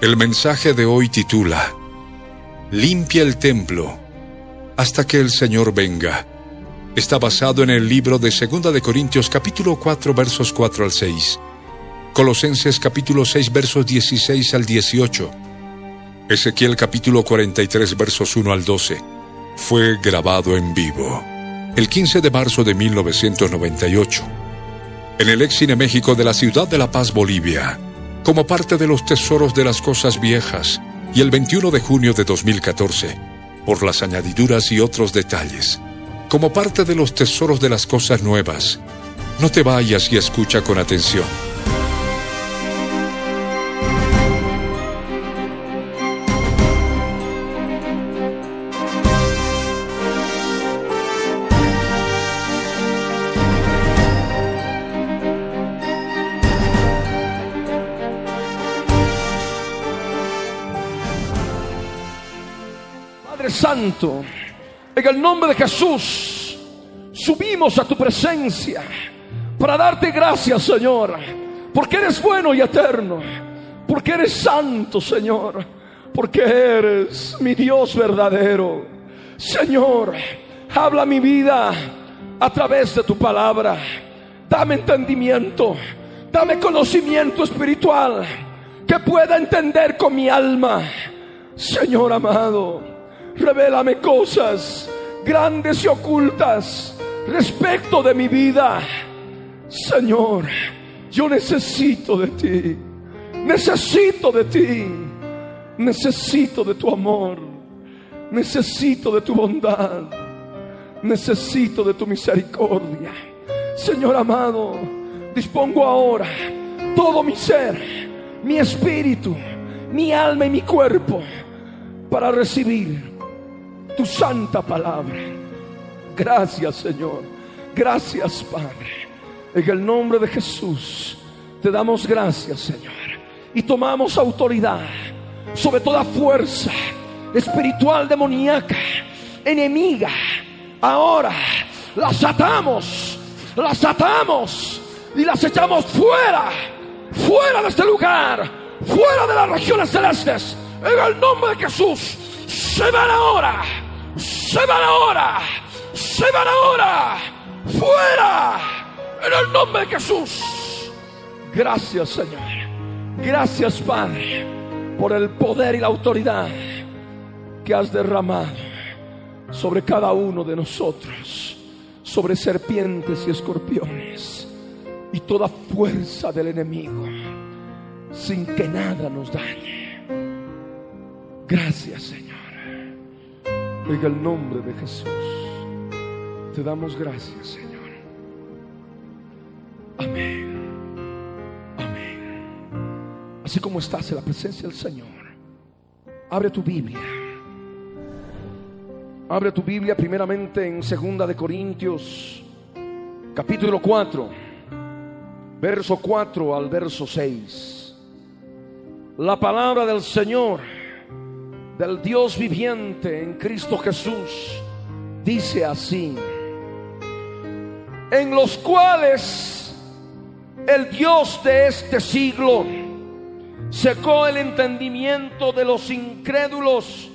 El mensaje de hoy titula Limpia el templo hasta que el Señor venga. Está basado en el libro de 2 de Corintios capítulo 4 versos 4 al 6. Colosenses capítulo 6 versos 16 al 18. Ezequiel capítulo 43 versos 1 al 12. Fue grabado en vivo el 15 de marzo de 1998 en el ex México de la ciudad de La Paz, Bolivia como parte de los tesoros de las cosas viejas, y el 21 de junio de 2014, por las añadiduras y otros detalles, como parte de los tesoros de las cosas nuevas. No te vayas y escucha con atención. Santo, en el nombre de Jesús, subimos a tu presencia para darte gracias, Señor, porque eres bueno y eterno, porque eres santo, Señor, porque eres mi Dios verdadero. Señor, habla mi vida a través de tu palabra. Dame entendimiento, dame conocimiento espiritual que pueda entender con mi alma. Señor amado, Revélame cosas grandes y ocultas respecto de mi vida. Señor, yo necesito de ti. Necesito de ti. Necesito de tu amor. Necesito de tu bondad. Necesito de tu misericordia. Señor amado, dispongo ahora todo mi ser, mi espíritu, mi alma y mi cuerpo para recibir tu santa palabra. Gracias Señor. Gracias Padre. En el nombre de Jesús te damos gracias Señor. Y tomamos autoridad sobre toda fuerza espiritual demoníaca, enemiga. Ahora las atamos, las atamos y las echamos fuera, fuera de este lugar, fuera de las regiones celestes. En el nombre de Jesús, se van ahora se van ahora, se van ahora, fuera, en el nombre de Jesús. Gracias Señor, gracias Padre por el poder y la autoridad que has derramado sobre cada uno de nosotros, sobre serpientes y escorpiones y toda fuerza del enemigo, sin que nada nos dañe. Gracias Señor. En el nombre de Jesús, te damos gracias, Señor. Amén. Amén. Así como estás en la presencia del Señor, abre tu Biblia. Abre tu Biblia primeramente en Segunda de Corintios, capítulo 4, verso 4 al verso 6. La palabra del Señor del Dios viviente en Cristo Jesús, dice así, en los cuales el Dios de este siglo secó el entendimiento de los incrédulos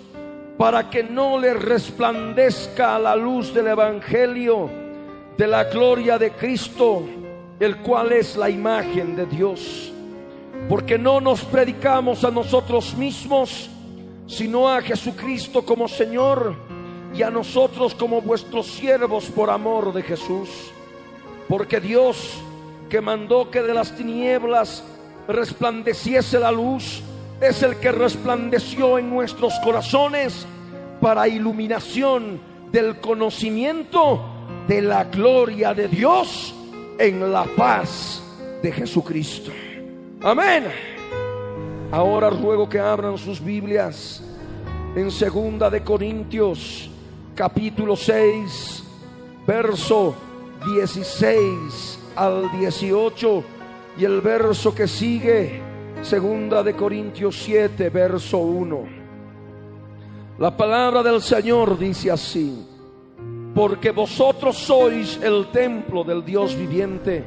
para que no les resplandezca la luz del Evangelio de la gloria de Cristo, el cual es la imagen de Dios. Porque no nos predicamos a nosotros mismos, sino a Jesucristo como Señor y a nosotros como vuestros siervos por amor de Jesús. Porque Dios que mandó que de las tinieblas resplandeciese la luz, es el que resplandeció en nuestros corazones para iluminación del conocimiento de la gloria de Dios en la paz de Jesucristo. Amén. Ahora ruego que abran sus Biblias en segunda de Corintios capítulo 6 verso 16 al 18 y el verso que sigue segunda de Corintios 7 verso 1. La palabra del Señor dice así: porque vosotros sois el templo del Dios viviente,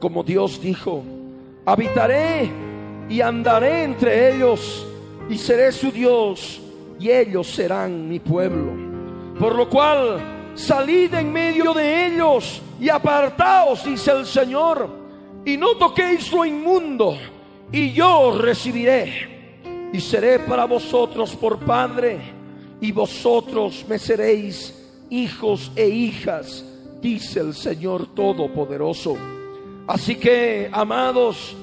como Dios dijo, habitaré y andaré entre ellos y seré su Dios y ellos serán mi pueblo. Por lo cual, salid en medio de ellos y apartaos, dice el Señor, y no toquéis lo inmundo, y yo recibiré, y seré para vosotros por Padre, y vosotros me seréis hijos e hijas, dice el Señor Todopoderoso. Así que, amados,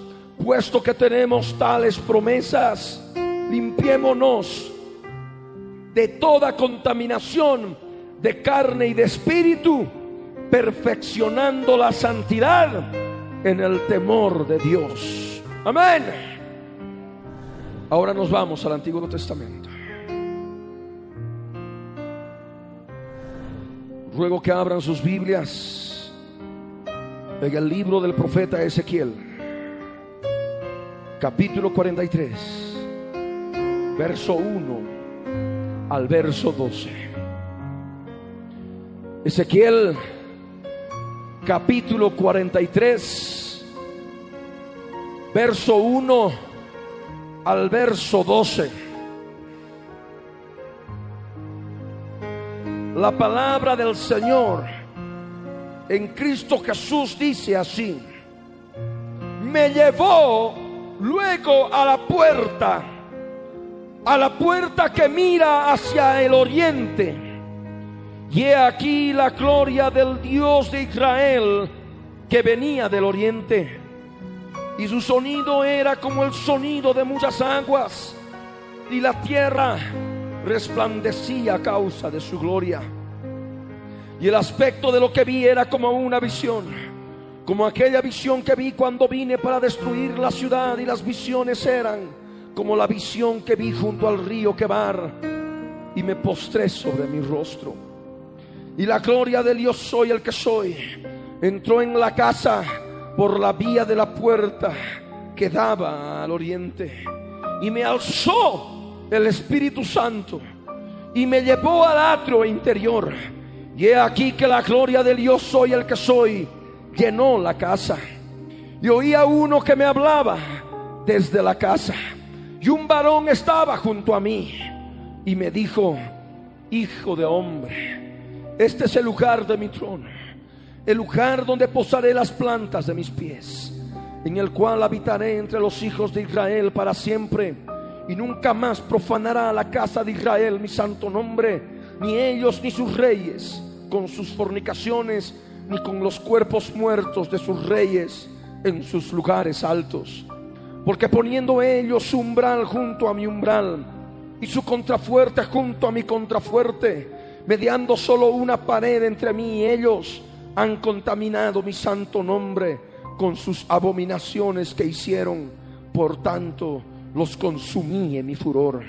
puesto que tenemos tales promesas, limpiémonos de toda contaminación de carne y de espíritu, perfeccionando la santidad en el temor de Dios. Amén. Ahora nos vamos al Antiguo Testamento. Ruego que abran sus Biblias en el libro del profeta Ezequiel, capítulo 43, verso 1 al verso 12. Ezequiel, capítulo 43, verso 1 al verso 12. La palabra del Señor en Cristo Jesús dice así, me llevó luego a la puerta, a la puerta que mira hacia el oriente. Y he aquí la gloria del Dios de Israel que venía del oriente. Y su sonido era como el sonido de muchas aguas. Y la tierra resplandecía a causa de su gloria. Y el aspecto de lo que vi era como una visión, como aquella visión que vi cuando vine para destruir la ciudad y las visiones eran como la visión que vi junto al río Quebar y me postré sobre mi rostro. Y la gloria del Dios soy el que soy entró en la casa por la vía de la puerta que daba al oriente y me alzó el Espíritu Santo y me llevó al atrio interior. Y he aquí que la gloria del Dios soy el que soy llenó la casa. Y oía uno que me hablaba desde la casa. Y un varón estaba junto a mí y me dijo, Hijo de hombre, este es el lugar de mi trono, el lugar donde posaré las plantas de mis pies, en el cual habitaré entre los hijos de Israel para siempre y nunca más profanará la casa de Israel mi santo nombre, ni ellos ni sus reyes, con sus fornicaciones, ni con los cuerpos muertos de sus reyes en sus lugares altos. Porque poniendo ellos su umbral junto a mi umbral y su contrafuerte junto a mi contrafuerte, mediando solo una pared entre mí y ellos, han contaminado mi santo nombre con sus abominaciones que hicieron. Por tanto, los consumí en mi furor.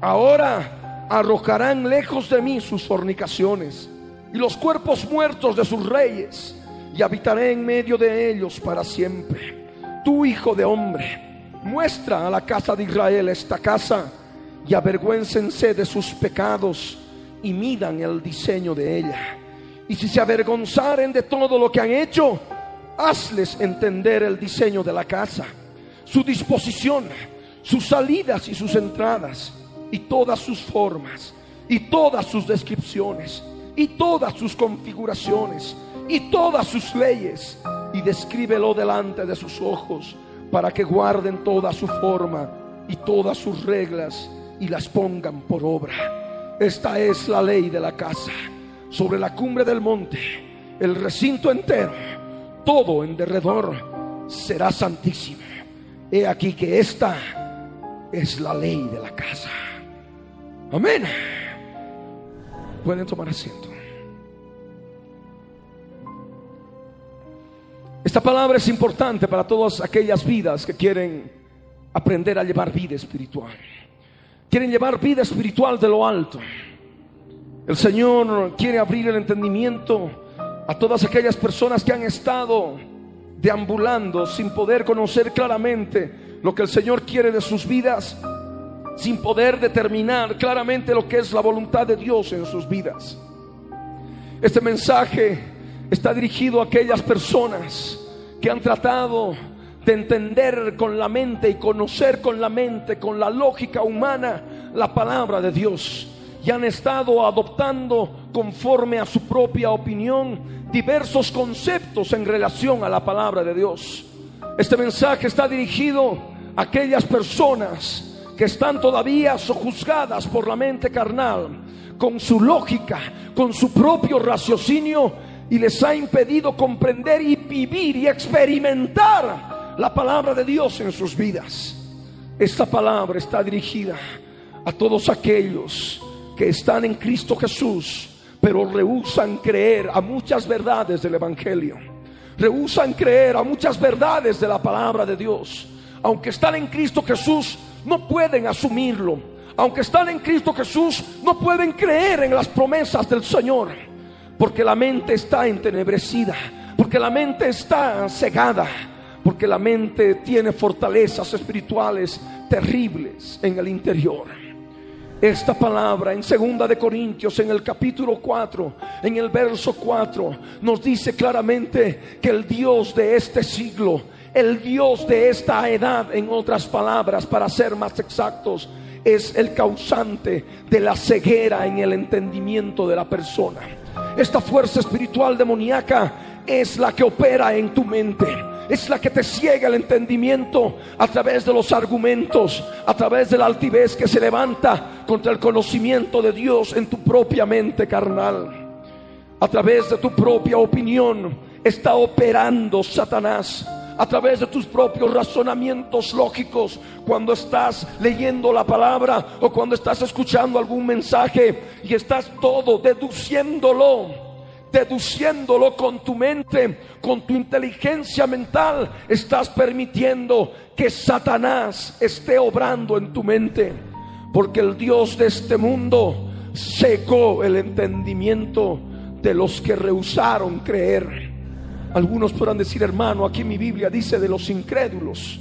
Ahora arrojarán lejos de mí sus fornicaciones y los cuerpos muertos de sus reyes, y habitaré en medio de ellos para siempre. Tu hijo de hombre, muestra a la casa de Israel esta casa y avergüéncense de sus pecados y midan el diseño de ella. Y si se avergonzaren de todo lo que han hecho, hazles entender el diseño de la casa, su disposición sus salidas y sus entradas, y todas sus formas, y todas sus descripciones, y todas sus configuraciones, y todas sus leyes, y descríbelo delante de sus ojos, para que guarden toda su forma y todas sus reglas, y las pongan por obra. Esta es la ley de la casa, sobre la cumbre del monte, el recinto entero, todo en derredor será santísimo. He aquí que esta es la ley de la casa. Amén. Pueden tomar asiento. Esta palabra es importante para todas aquellas vidas que quieren aprender a llevar vida espiritual. Quieren llevar vida espiritual de lo alto. El Señor quiere abrir el entendimiento a todas aquellas personas que han estado deambulando sin poder conocer claramente lo que el Señor quiere de sus vidas sin poder determinar claramente lo que es la voluntad de Dios en sus vidas. Este mensaje está dirigido a aquellas personas que han tratado de entender con la mente y conocer con la mente, con la lógica humana, la palabra de Dios. Y han estado adoptando conforme a su propia opinión diversos conceptos en relación a la palabra de Dios. Este mensaje está dirigido a aquellas personas que están todavía sojuzgadas por la mente carnal, con su lógica, con su propio raciocinio y les ha impedido comprender y vivir y experimentar la palabra de Dios en sus vidas. Esta palabra está dirigida a todos aquellos que están en Cristo Jesús, pero rehusan creer a muchas verdades del Evangelio. Rehusan creer a muchas verdades de la palabra de Dios. Aunque están en Cristo Jesús, no pueden asumirlo. Aunque están en Cristo Jesús, no pueden creer en las promesas del Señor porque la mente está entenebrecida, porque la mente está cegada, porque la mente tiene fortalezas espirituales terribles en el interior. Esta palabra en segunda de Corintios en el capítulo 4, en el verso 4 nos dice claramente que el Dios de este siglo, el Dios de esta edad, en otras palabras, para ser más exactos, es el causante de la ceguera en el entendimiento de la persona. Esta fuerza espiritual demoníaca es la que opera en tu mente. Es la que te ciega el entendimiento a través de los argumentos, a través de la altivez que se levanta contra el conocimiento de Dios en tu propia mente carnal. A través de tu propia opinión está operando Satanás a través de tus propios razonamientos lógicos cuando estás leyendo la palabra o cuando estás escuchando algún mensaje y estás todo deduciéndolo, deduciéndolo con tu mente, con tu inteligencia mental, estás permitiendo que Satanás esté obrando en tu mente, porque el Dios de este mundo secó el entendimiento de los que rehusaron creer. Algunos podrán decir, hermano, aquí mi Biblia dice de los incrédulos,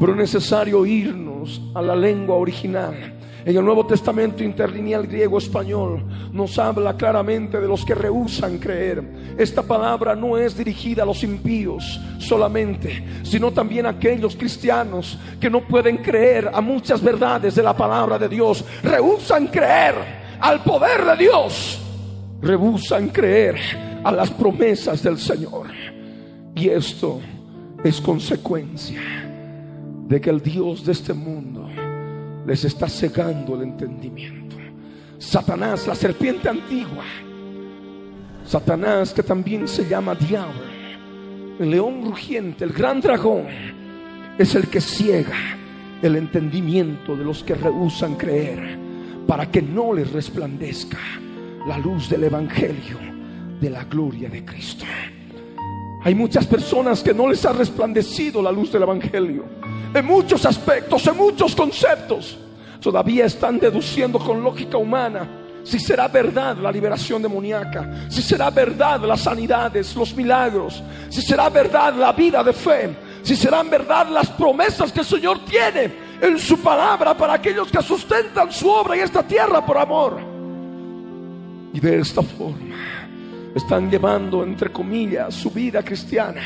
pero es necesario irnos a la lengua original. En el Nuevo Testamento interlineal griego-español nos habla claramente de los que rehusan creer. Esta palabra no es dirigida a los impíos solamente, sino también a aquellos cristianos que no pueden creer a muchas verdades de la palabra de Dios. Rehusan creer al poder de Dios. Rehusan creer a las promesas del Señor. Y esto es consecuencia de que el Dios de este mundo les está cegando el entendimiento. Satanás, la serpiente antigua, Satanás que también se llama diablo, el león rugiente, el gran dragón, es el que ciega el entendimiento de los que rehusan creer para que no les resplandezca la luz del Evangelio de la gloria de Cristo. Hay muchas personas que no les ha resplandecido la luz del Evangelio. En muchos aspectos, en muchos conceptos. Todavía están deduciendo con lógica humana si será verdad la liberación demoníaca, si será verdad las sanidades, los milagros, si será verdad la vida de fe, si serán verdad las promesas que el Señor tiene en su palabra para aquellos que sustentan su obra en esta tierra por amor. Y de esta forma están llevando, entre comillas, su vida cristiana,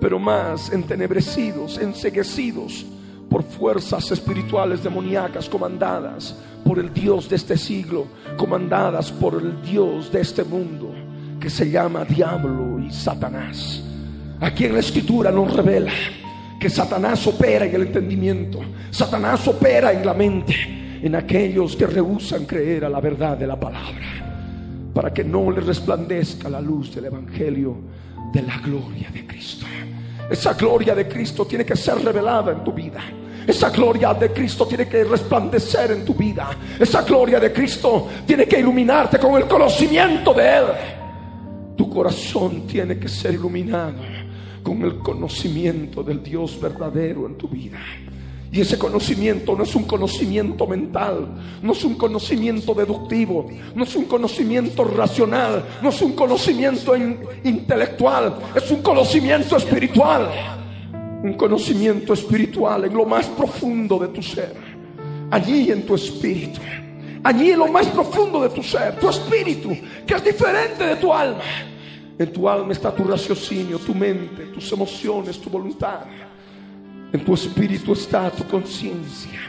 pero más entenebrecidos, enseguecidos por fuerzas espirituales demoníacas comandadas por el Dios de este siglo, comandadas por el Dios de este mundo, que se llama Diablo y Satanás. Aquí en la escritura nos revela que Satanás opera en el entendimiento, Satanás opera en la mente, en aquellos que rehusan creer a la verdad de la palabra para que no le resplandezca la luz del Evangelio de la gloria de Cristo. Esa gloria de Cristo tiene que ser revelada en tu vida. Esa gloria de Cristo tiene que resplandecer en tu vida. Esa gloria de Cristo tiene que iluminarte con el conocimiento de Él. Tu corazón tiene que ser iluminado con el conocimiento del Dios verdadero en tu vida. Y ese conocimiento no es un conocimiento mental, no es un conocimiento deductivo, no es un conocimiento racional, no es un conocimiento intelectual, es un conocimiento espiritual. Un conocimiento espiritual en lo más profundo de tu ser, allí en tu espíritu, allí en lo más profundo de tu ser, tu espíritu, que es diferente de tu alma. En tu alma está tu raciocinio, tu mente, tus emociones, tu voluntad. En tu espíritu está tu conciencia,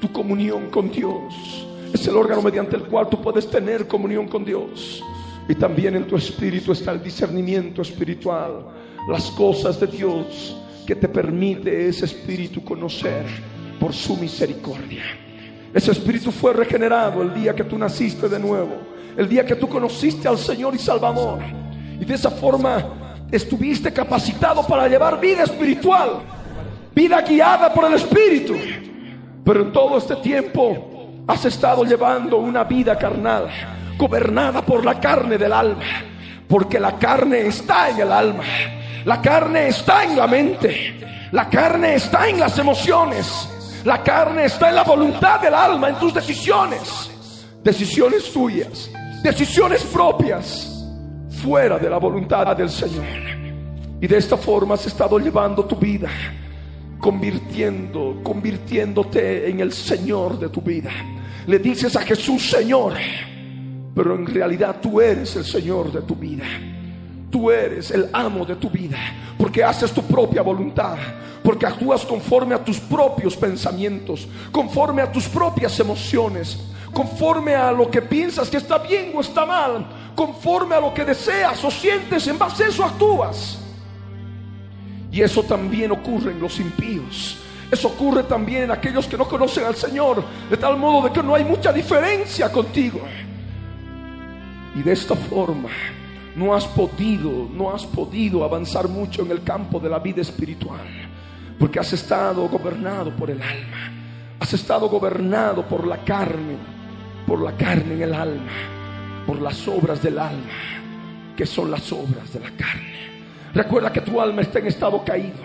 tu comunión con Dios. Es el órgano mediante el cual tú puedes tener comunión con Dios. Y también en tu espíritu está el discernimiento espiritual, las cosas de Dios que te permite ese espíritu conocer por su misericordia. Ese espíritu fue regenerado el día que tú naciste de nuevo, el día que tú conociste al Señor y Salvador. Y de esa forma estuviste capacitado para llevar vida espiritual, vida guiada por el Espíritu. Pero en todo este tiempo has estado llevando una vida carnal, gobernada por la carne del alma, porque la carne está en el alma, la carne está en la mente, la carne está en las emociones, la carne está en la voluntad del alma, en tus decisiones, decisiones tuyas, decisiones propias. Fuera de la voluntad del Señor. Y de esta forma has estado llevando tu vida, convirtiendo, convirtiéndote en el Señor de tu vida. Le dices a Jesús Señor, pero en realidad tú eres el Señor de tu vida. Tú eres el amo de tu vida, porque haces tu propia voluntad, porque actúas conforme a tus propios pensamientos, conforme a tus propias emociones, conforme a lo que piensas que está bien o está mal, conforme a lo que deseas o sientes, en base a eso actúas. Y eso también ocurre en los impíos. Eso ocurre también en aquellos que no conocen al Señor, de tal modo de que no hay mucha diferencia contigo. Y de esta forma no has podido, no has podido avanzar mucho en el campo de la vida espiritual, porque has estado gobernado por el alma, has estado gobernado por la carne, por la carne en el alma por las obras del alma, que son las obras de la carne. Recuerda que tu alma está en estado caído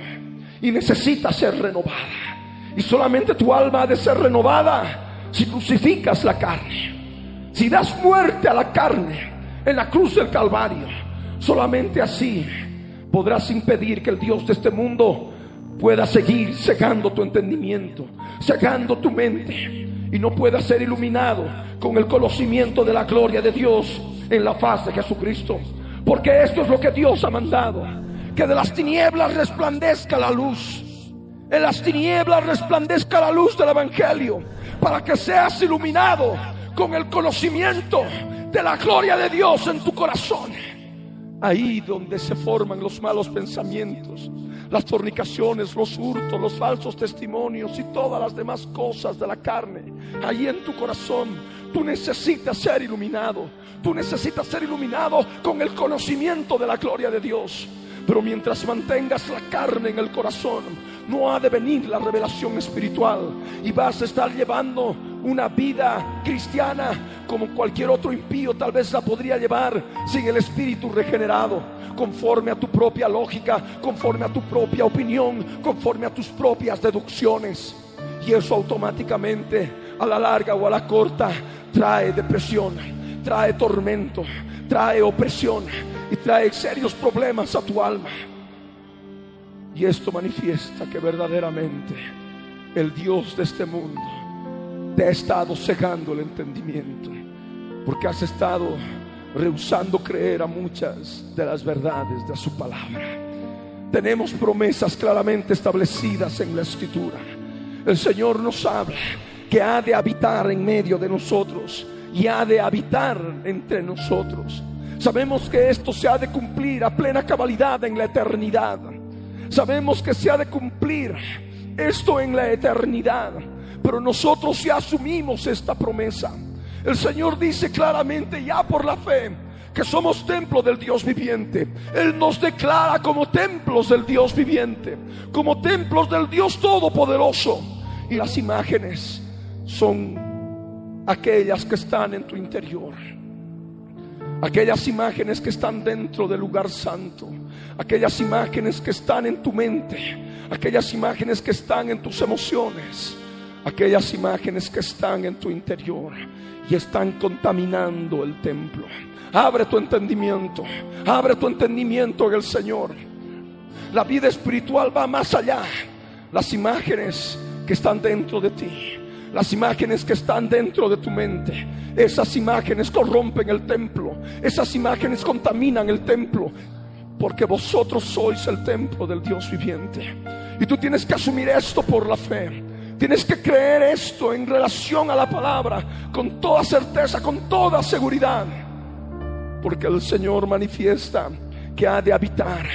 y necesita ser renovada. Y solamente tu alma ha de ser renovada si crucificas la carne. Si das muerte a la carne en la cruz del Calvario. Solamente así podrás impedir que el Dios de este mundo pueda seguir cegando tu entendimiento, cegando tu mente y no pueda ser iluminado con el conocimiento de la gloria de Dios en la faz de Jesucristo. Porque esto es lo que Dios ha mandado, que de las tinieblas resplandezca la luz. En las tinieblas resplandezca la luz del Evangelio, para que seas iluminado con el conocimiento de la gloria de Dios en tu corazón. Ahí donde se forman los malos pensamientos, las fornicaciones, los hurtos, los falsos testimonios y todas las demás cosas de la carne. Ahí en tu corazón tú necesitas ser iluminado. Tú necesitas ser iluminado con el conocimiento de la gloria de Dios. Pero mientras mantengas la carne en el corazón, no ha de venir la revelación espiritual y vas a estar llevando una vida cristiana como cualquier otro impío tal vez la podría llevar sin el espíritu regenerado, conforme a tu propia lógica, conforme a tu propia opinión, conforme a tus propias deducciones. Y eso automáticamente, a la larga o a la corta, trae depresión, trae tormento, trae opresión y trae serios problemas a tu alma. Y esto manifiesta que verdaderamente el Dios de este mundo te ha estado cegando el entendimiento, porque has estado rehusando creer a muchas de las verdades de su palabra. Tenemos promesas claramente establecidas en la escritura. El Señor nos habla que ha de habitar en medio de nosotros y ha de habitar entre nosotros. Sabemos que esto se ha de cumplir a plena cabalidad en la eternidad. Sabemos que se ha de cumplir esto en la eternidad. Pero nosotros ya asumimos esta promesa. El Señor dice claramente ya por la fe que somos templo del Dios viviente. Él nos declara como templos del Dios viviente, como templos del Dios todopoderoso. Y las imágenes son aquellas que están en tu interior. aquellas imágenes que están dentro del lugar santo, aquellas imágenes que están en tu mente, aquellas imágenes que están en tus emociones, aquellas imágenes que están en tu interior y están contaminando el templo. Abre tu entendimiento, abre tu entendimiento en el Señor. La vida espiritual va más allá. Las imágenes que están dentro de ti, las imágenes que están dentro de tu mente, esas imágenes corrompen el templo, esas imágenes contaminan el templo, porque vosotros sois el templo del Dios viviente. Y tú tienes que asumir esto por la fe. Tienes que creer esto en relación a la palabra con toda certeza, con toda seguridad. Porque el Señor manifiesta que ha de habitar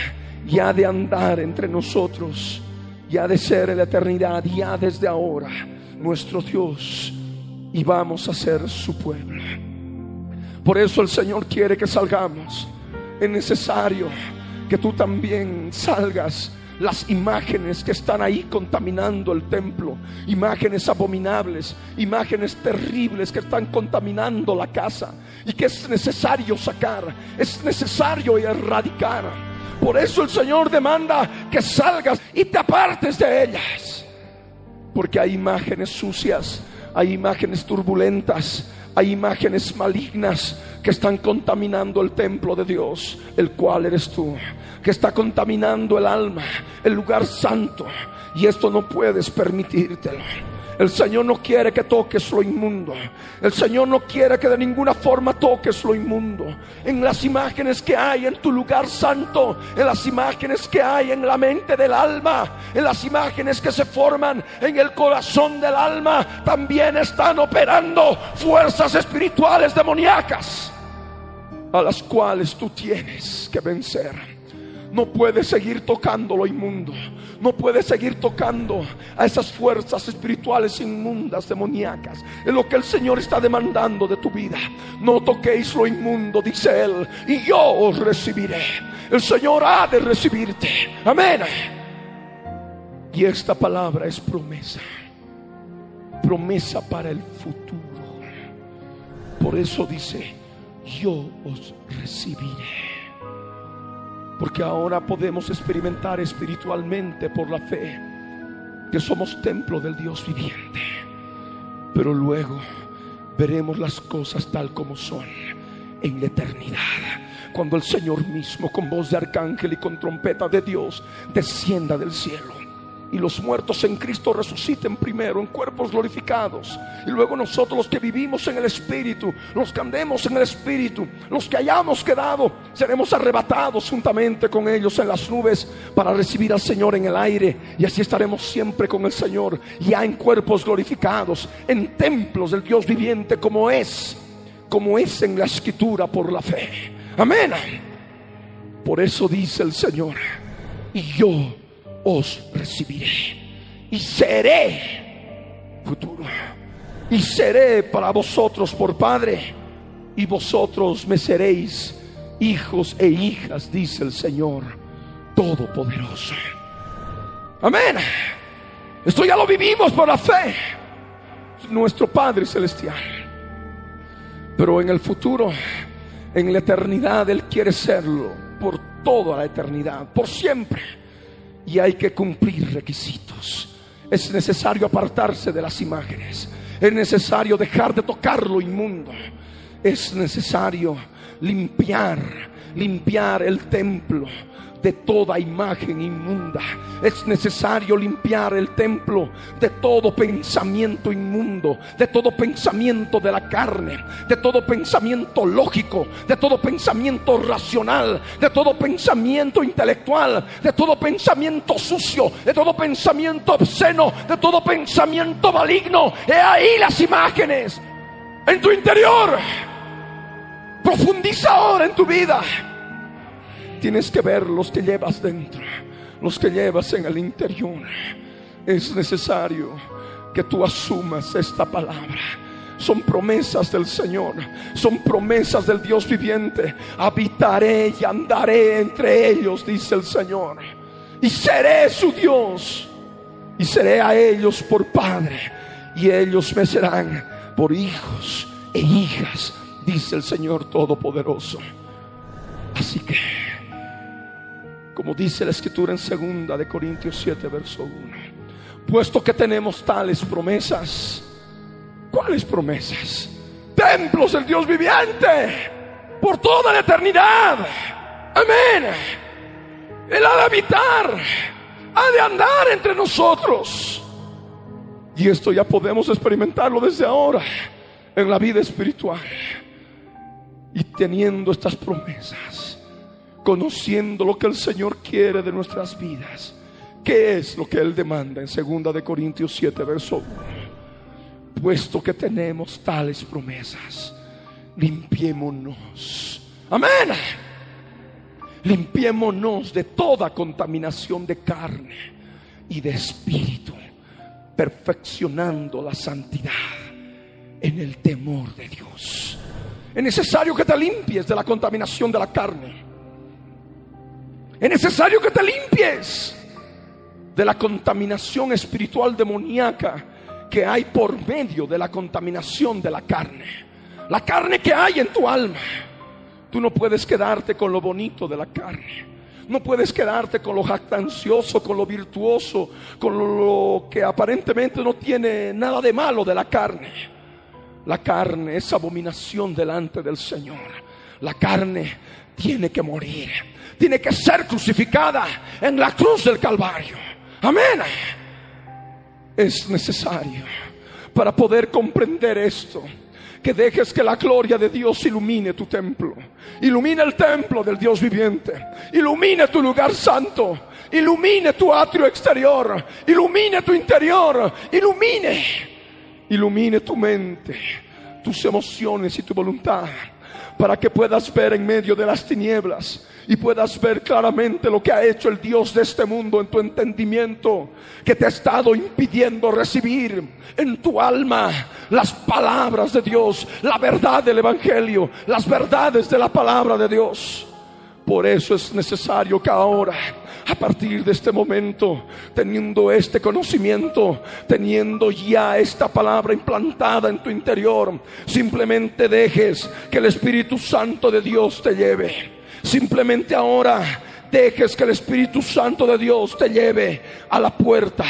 y ha de andar entre nosotros y ha de ser en la eternidad ya desde ahora nuestro Dios y vamos a ser su pueblo. Por eso el Señor quiere que salgamos. Es necesario que tú también salgas las imágenes que están ahí contaminando el templo, imágenes abominables, imágenes terribles que están contaminando la casa y que es necesario sacar, es necesario erradicar. Por eso el Señor demanda que salgas y te apartes de ellas, porque hay imágenes sucias, hay imágenes turbulentas, hay imágenes malignas que están contaminando el templo de Dios, el cual eres tú que está contaminando el alma, el lugar santo. Y esto no puedes permitírtelo. El Señor no quiere que toques lo inmundo. El Señor no quiere que de ninguna forma toques lo inmundo. En las imágenes que hay en tu lugar santo, en las imágenes que hay en la mente del alma, en las imágenes que se forman en el corazón del alma, también están operando fuerzas espirituales demoníacas a las cuales tú tienes que vencer no puede seguir tocando lo inmundo. No puede seguir tocando a esas fuerzas espirituales inmundas, demoníacas. Es lo que el Señor está demandando de tu vida. No toquéis lo inmundo, dice Él, y yo os recibiré. El Señor ha de recibirte. Amén. Y esta palabra es promesa. Promesa para el futuro. Por eso dice, yo os recibiré. Porque ahora podemos experimentar espiritualmente por la fe que somos templo del Dios viviente. Pero luego veremos las cosas tal como son en la eternidad. Cuando el Señor mismo con voz de arcángel y con trompeta de Dios descienda del cielo y los muertos en Cristo resuciten primero en cuerpos glorificados. Y luego nosotros los que vivimos en el Espíritu, los que andemos en el Espíritu, los que hayamos quedado, seremos arrebatados juntamente con ellos en las nubes para recibir al Señor en el aire. Y así estaremos siempre con el Señor, ya en cuerpos glorificados, en templos del Dios viviente como es, como es en la escritura por la fe. Amén. Por eso dice el Señor, y yo os recibiré y seré futuro y seré para vosotros por Padre y vosotros me seréis hijos e hijas, dice el Señor Todopoderoso. Amén. Esto ya lo vivimos por la fe. Nuestro Padre Celestial. Pero en el futuro, en la eternidad, Él quiere serlo por toda la eternidad, por siempre y hay que cumplir requisitos. Es necesario apartarse de las imágenes. Es necesario dejar de tocar lo inmundo. Es necesario limpiar, limpiar el templo de toda imagen inmunda. Es necesario limpiar el templo de todo pensamiento inmundo, de todo pensamiento de la carne, de todo pensamiento lógico, de todo pensamiento racional, de todo pensamiento intelectual, de todo pensamiento sucio, de todo pensamiento obsceno, de todo pensamiento maligno. He ahí las imágenes en tu interior. Profundiza ahora en tu vida. Tienes que ver los que llevas dentro, los que llevas en el interior. Es necesario que tú asumas esta palabra. Son promesas del Señor, son promesas del Dios viviente. Habitaré y andaré entre ellos, dice el Señor. Y seré su Dios. Y seré a ellos por Padre. Y ellos me serán por hijos e hijas, dice el Señor Todopoderoso. Así que, como dice la escritura en segunda de Corintios 7, verso 1, puesto que tenemos tales promesas, ¿cuáles promesas? Templos del Dios viviente por toda la eternidad. Amén. Él ha de habitar, ha de andar entre nosotros. Y esto ya podemos experimentarlo desde ahora en la vida espiritual. Y teniendo estas promesas, conociendo lo que el Señor quiere de nuestras vidas. ¿Qué es lo que Él demanda en 2 de Corintios 7, verso 1? Puesto que tenemos tales promesas, limpiémonos. Amén. Limpiémonos de toda contaminación de carne y de espíritu, perfeccionando la santidad en el temor de Dios. Es necesario que te limpies de la contaminación de la carne. Es necesario que te limpies de la contaminación espiritual demoníaca que hay por medio de la contaminación de la carne. La carne que hay en tu alma. Tú no puedes quedarte con lo bonito de la carne. No puedes quedarte con lo jactancioso, con lo virtuoso, con lo que aparentemente no tiene nada de malo de la carne. La carne es abominación delante del Señor. La carne tiene que morir tiene que ser crucificada en la cruz del Calvario. Amén. Es necesario para poder comprender esto. Que dejes que la gloria de Dios ilumine tu templo. Ilumine el templo del Dios viviente. Ilumine tu lugar santo. Ilumine tu atrio exterior. Ilumine tu interior. Ilumine. Ilumine tu mente, tus emociones y tu voluntad. Para que puedas ver en medio de las tinieblas y puedas ver claramente lo que ha hecho el Dios de este mundo en tu entendimiento, que te ha estado impidiendo recibir en tu alma las palabras de Dios, la verdad del Evangelio, las verdades de la palabra de Dios. Por eso es necesario que ahora, a partir de este momento, teniendo este conocimiento, teniendo ya esta palabra implantada en tu interior, simplemente dejes que el Espíritu Santo de Dios te lleve Simplemente ahora dejes que el Espíritu Santo de Dios te lleve a la puerta,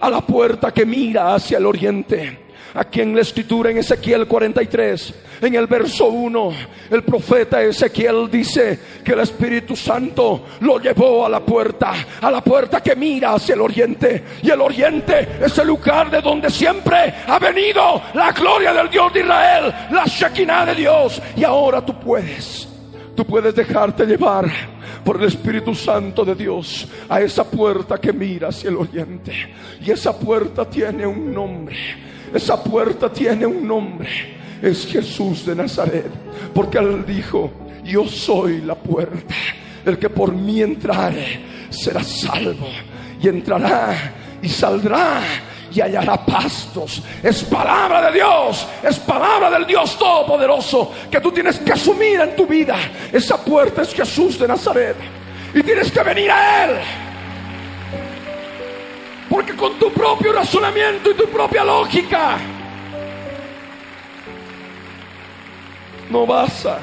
a la puerta que mira hacia el oriente. Aquí en la escritura en Ezequiel 43, en el verso 1, el profeta Ezequiel dice que el Espíritu Santo lo llevó a la puerta, a la puerta que mira hacia el oriente. Y el oriente es el lugar de donde siempre ha venido la gloria del Dios de Israel, la Shekinah de Dios. Y ahora tú puedes Tú puedes dejarte llevar por el Espíritu Santo de Dios a esa puerta que mira hacia el oriente. Y esa puerta tiene un nombre. Esa puerta tiene un nombre. Es Jesús de Nazaret. Porque Él dijo, yo soy la puerta. El que por mí entrare será salvo. Y entrará y saldrá y hallará pastos. Es palabra de Dios, es palabra del Dios Todopoderoso que tú tienes que asumir en tu vida. Esa puerta es Jesús de Nazaret y tienes que venir a Él. Porque con tu propio razonamiento y tu propia lógica no vas a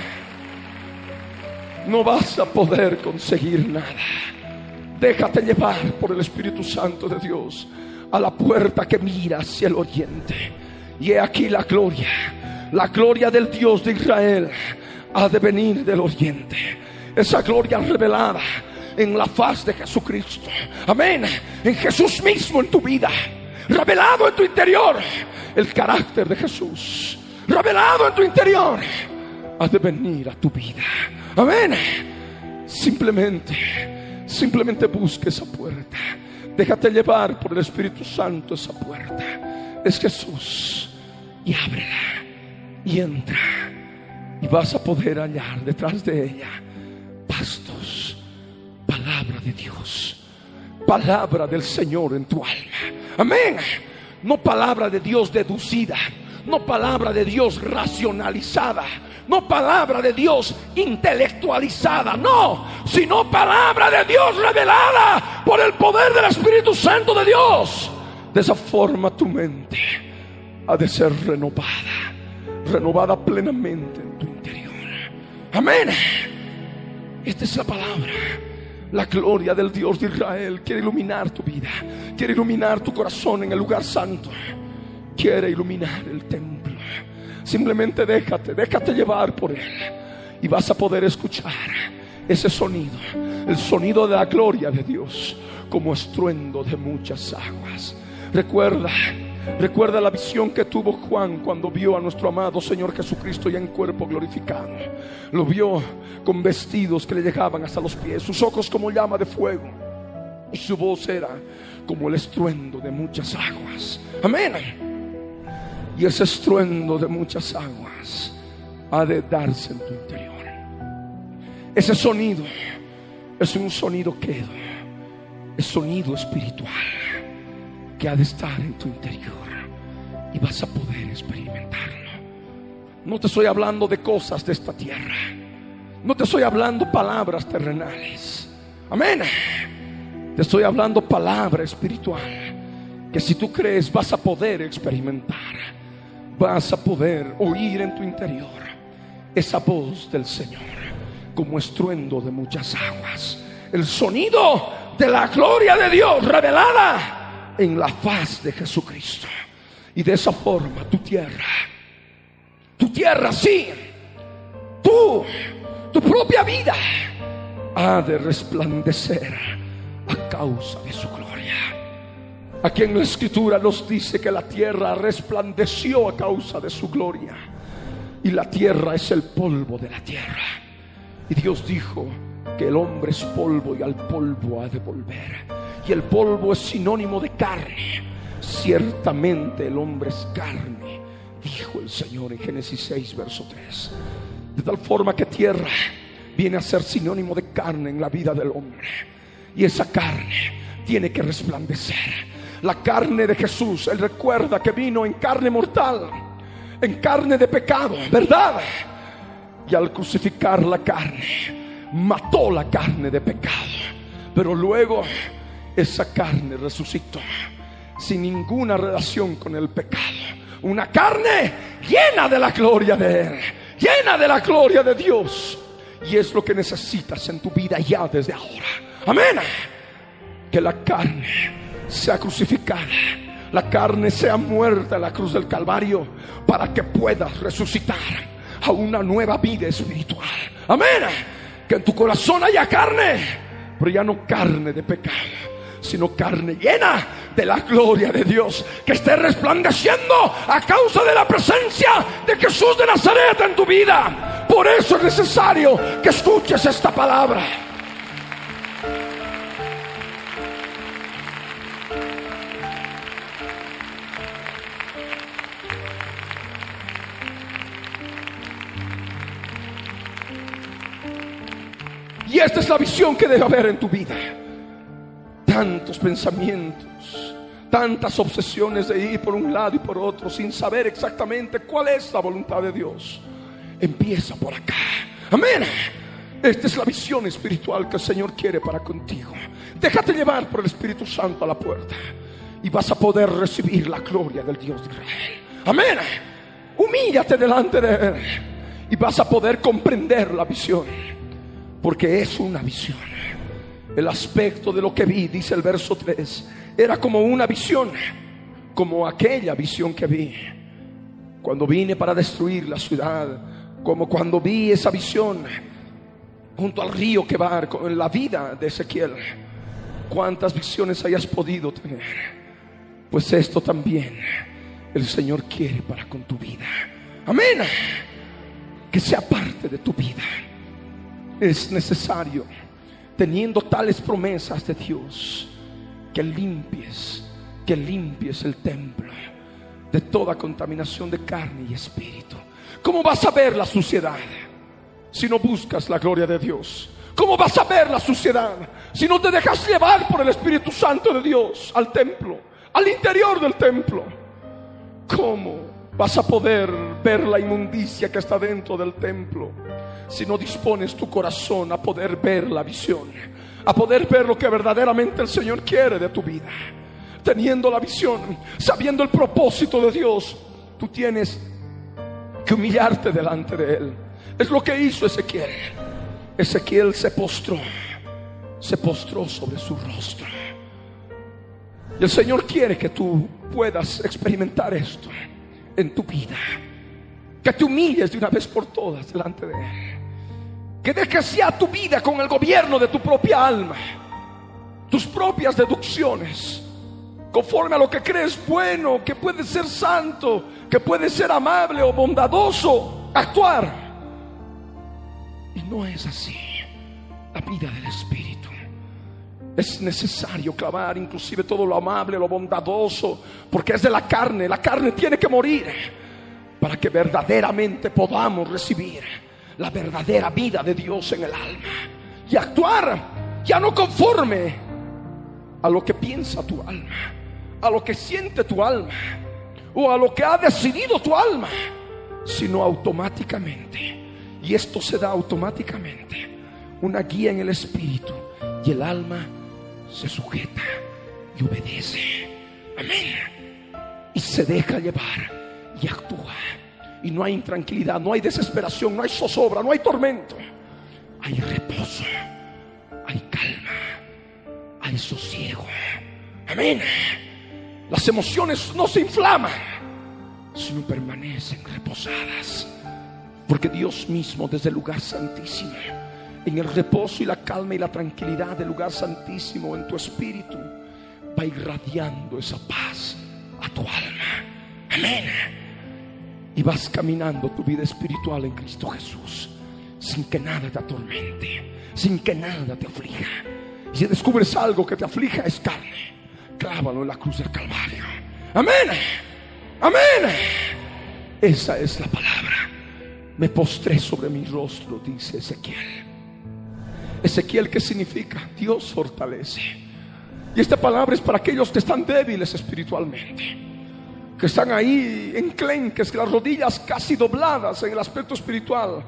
no vas a poder conseguir nada. Déjate llevar por el Espíritu Santo de Dios a la puerta que mira hacia el oriente. Y he aquí la gloria, la gloria del Dios de Israel ha de venir del oriente. Esa gloria revelada en la faz de Jesucristo. Amén. En Jesús mismo en tu vida. Revelado en tu interior el carácter de Jesús. Revelado en tu interior. Ha de venir a tu vida. Amén. Simplemente, simplemente busque esa puerta. Déjate llevar por el Espíritu Santo esa puerta. Es Jesús. Y ábrela. Y entra. Y vas a poder hallar detrás de ella pastos. Palabra de Dios. Palabra del Señor en tu alma. Amén. No palabra de Dios deducida. No palabra de Dios racionalizada no palabra de Dios intelectualizada, no, sino palabra de Dios revelada por el poder del Espíritu Santo de Dios. De esa forma tu mente ha de ser renovada, renovada plenamente en tu interior. Amén. Esta es la palabra. La gloria del Dios de Israel quiere iluminar tu vida, quiere iluminar tu corazón en el lugar santo, quiere iluminar el templo. Simplemente déjate, déjate llevar por Él y vas a poder escuchar ese sonido, el sonido de la gloria de Dios como estruendo de muchas aguas. Recuerda, recuerda la visión que tuvo Juan cuando vio a nuestro amado Señor Jesucristo ya en cuerpo glorificado. Lo vio con vestidos que le llegaban hasta los pies, sus ojos como llama de fuego y su voz era como el estruendo de muchas aguas. Amén. Y ese estruendo de muchas aguas ha de darse en tu interior. Ese sonido es un sonido quedo, es sonido espiritual que ha de estar en tu interior y vas a poder experimentarlo. No te estoy hablando de cosas de esta tierra, no te estoy hablando palabras terrenales. Amén. Te estoy hablando palabra espiritual que si tú crees vas a poder experimentar, vas a poder oír en tu interior esa voz del Señor como estruendo de muchas aguas. El sonido de la gloria de Dios revelada en la faz de Jesucristo. Y de esa forma tu tierra, tu tierra sí, tú, tu propia vida ha de resplandecer a causa de su gloria. Aquí en la escritura nos dice que la tierra resplandeció a causa de su gloria. Y la tierra es el polvo de la tierra. Y Dios dijo que el hombre es polvo y al polvo ha de volver. Y el polvo es sinónimo de carne. Ciertamente el hombre es carne, dijo el Señor en Génesis 6, verso 3. De tal forma que tierra viene a ser sinónimo de carne en la vida del hombre. Y esa carne tiene que resplandecer. La carne de Jesús, Él recuerda que vino en carne mortal, en carne de pecado, ¿verdad? Y al crucificar la carne, mató la carne de pecado. Pero luego esa carne resucitó sin ninguna relación con el pecado. Una carne llena de la gloria de Él, llena de la gloria de Dios. Y es lo que necesitas en tu vida ya desde ahora. Amén. Que la carne sea crucificada, la carne sea muerta en la cruz del Calvario para que puedas resucitar a una nueva vida espiritual. Amén. Que en tu corazón haya carne, pero ya no carne de pecado, sino carne llena de la gloria de Dios, que esté resplandeciendo a causa de la presencia de Jesús de Nazaret en tu vida. Por eso es necesario que escuches esta palabra. Y esta es la visión que debe haber en tu vida. Tantos pensamientos, tantas obsesiones de ir por un lado y por otro sin saber exactamente cuál es la voluntad de Dios. Empieza por acá. Amén. Esta es la visión espiritual que el Señor quiere para contigo. Déjate llevar por el Espíritu Santo a la puerta y vas a poder recibir la gloria del Dios de Israel. Amén. Humíllate delante de Él y vas a poder comprender la visión porque es una visión. El aspecto de lo que vi, dice el verso 3, era como una visión, como aquella visión que vi cuando vine para destruir la ciudad, como cuando vi esa visión junto al río que va en la vida de Ezequiel. ¿Cuántas visiones hayas podido tener? Pues esto también el Señor quiere para con tu vida. Amén. Que sea parte de tu vida es necesario, teniendo tales promesas de Dios, que limpies, que limpies el templo de toda contaminación de carne y espíritu. ¿Cómo vas a ver la suciedad si no buscas la gloria de Dios? ¿Cómo vas a ver la suciedad si no te dejas llevar por el Espíritu Santo de Dios al templo, al interior del templo? ¿Cómo vas a poder ver la inmundicia que está dentro del templo? si no dispones tu corazón a poder ver la visión, a poder ver lo que verdaderamente el Señor quiere de tu vida. Teniendo la visión, sabiendo el propósito de Dios, tú tienes que humillarte delante de Él. Es lo que hizo Ezequiel. Ezequiel se postró, se postró sobre su rostro. Y el Señor quiere que tú puedas experimentar esto en tu vida. Que te humilles de una vez por todas delante de Él. Que dejes ya tu vida con el gobierno de tu propia alma. Tus propias deducciones. Conforme a lo que crees bueno, que puede ser santo, que puede ser amable o bondadoso. Actuar. Y no es así. La vida del Espíritu. Es necesario clavar inclusive todo lo amable, lo bondadoso, porque es de la carne. La carne tiene que morir para que verdaderamente podamos recibir la verdadera vida de Dios en el alma y actuar ya no conforme a lo que piensa tu alma, a lo que siente tu alma o a lo que ha decidido tu alma, sino automáticamente. Y esto se da automáticamente, una guía en el espíritu y el alma se sujeta y obedece. Amén. Y se deja llevar y actúa. Y no hay intranquilidad, no hay desesperación, no hay zozobra, no hay tormento. Hay reposo, hay calma, hay sosiego. Amén. Las emociones no se inflaman, sino permanecen reposadas. Porque Dios mismo desde el lugar santísimo en el reposo y la calma y la tranquilidad del lugar santísimo en tu espíritu, va irradiando esa paz a tu alma. Amén. Y vas caminando tu vida espiritual en Cristo Jesús, sin que nada te atormente, sin que nada te aflija. Y si descubres algo que te aflija, es carne. Clávalo en la cruz del Calvario. Amén. Amén. Esa es la palabra. Me postré sobre mi rostro, dice Ezequiel Ezequiel, ¿qué significa? Dios fortalece. Y esta palabra es para aquellos que están débiles espiritualmente, que están ahí enclenques, las rodillas casi dobladas en el aspecto espiritual,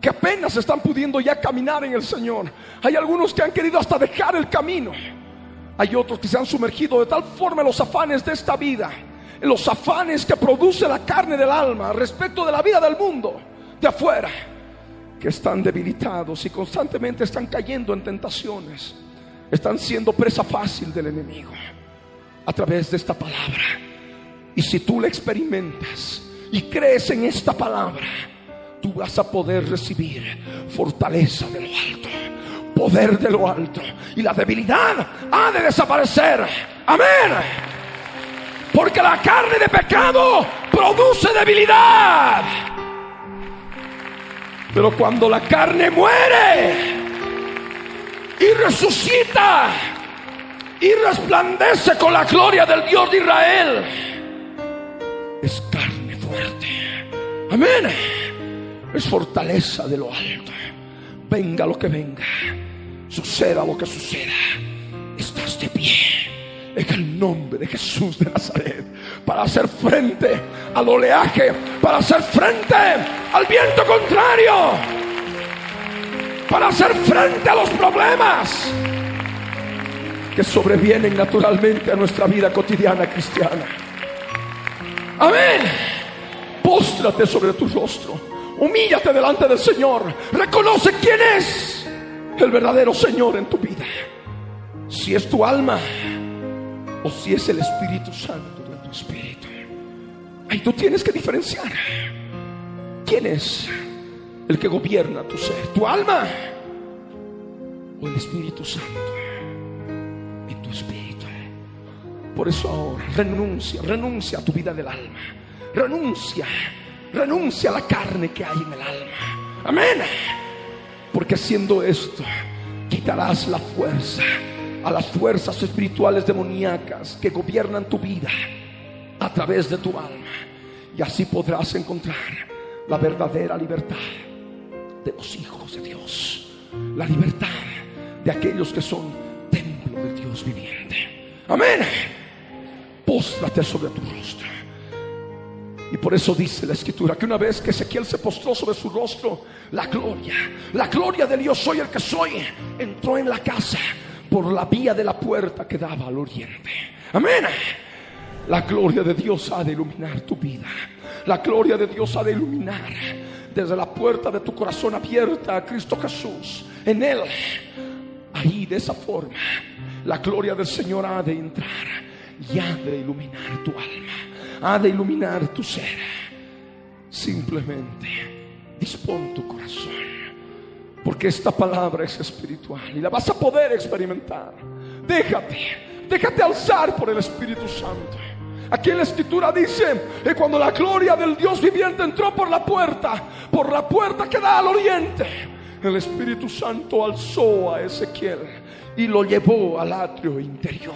que apenas están pudiendo ya caminar en el Señor. Hay algunos que han querido hasta dejar el camino. Hay otros que se han sumergido de tal forma en los afanes de esta vida, en los afanes que produce la carne del alma respecto de la vida del mundo, de afuera que están debilitados y constantemente están cayendo en tentaciones, están siendo presa fácil del enemigo a través de esta palabra. Y si tú la experimentas y crees en esta palabra, tú vas a poder recibir fortaleza de lo alto, poder de lo alto. Y la debilidad ha de desaparecer. Amén. Porque la carne de pecado produce debilidad. Pero cuando la carne muere y resucita y resplandece con la gloria del Dios de Israel, es carne fuerte. Amén. Es fortaleza de lo alto. Venga lo que venga, suceda lo que suceda, estás de pie en el nombre de Jesús de Nazaret para hacer frente al oleaje, para hacer frente al viento contrario, para hacer frente a los problemas que sobrevienen naturalmente a nuestra vida cotidiana cristiana. Amén. Póstrate sobre tu rostro. Humíllate delante del Señor. Reconoce quién es el verdadero Señor en tu vida. Si es tu alma, o si es el Espíritu Santo de tu espíritu. Ahí tú tienes que diferenciar quién es el que gobierna tu ser, tu alma o el Espíritu Santo en tu espíritu. Por eso ahora renuncia, renuncia a tu vida del alma, renuncia, renuncia a la carne que hay en el alma. Amén. Porque haciendo esto quitarás la fuerza a las fuerzas espirituales demoníacas que gobiernan tu vida a través de tu alma. Y así podrás encontrar la verdadera libertad de los hijos de Dios. La libertad de aquellos que son templo de Dios viviente. Amén. Póstrate sobre tu rostro. Y por eso dice la escritura que una vez que Ezequiel se postró sobre su rostro, la gloria, la gloria de Dios soy el que soy, entró en la casa por la vía de la puerta que daba al oriente. Amén. La gloria de Dios ha de iluminar tu vida. La gloria de Dios ha de iluminar desde la puerta de tu corazón abierta a Cristo Jesús, en Él, ahí de esa forma, la gloria del Señor ha de entrar y ha de iluminar tu alma, ha de iluminar tu ser. Simplemente dispón tu corazón, porque esta palabra es espiritual y la vas a poder experimentar. Déjate, déjate alzar por el Espíritu Santo. Aquí la escritura dice que cuando la gloria del Dios viviente entró por la puerta, por la puerta que da al oriente, el Espíritu Santo alzó a Ezequiel y lo llevó al atrio interior.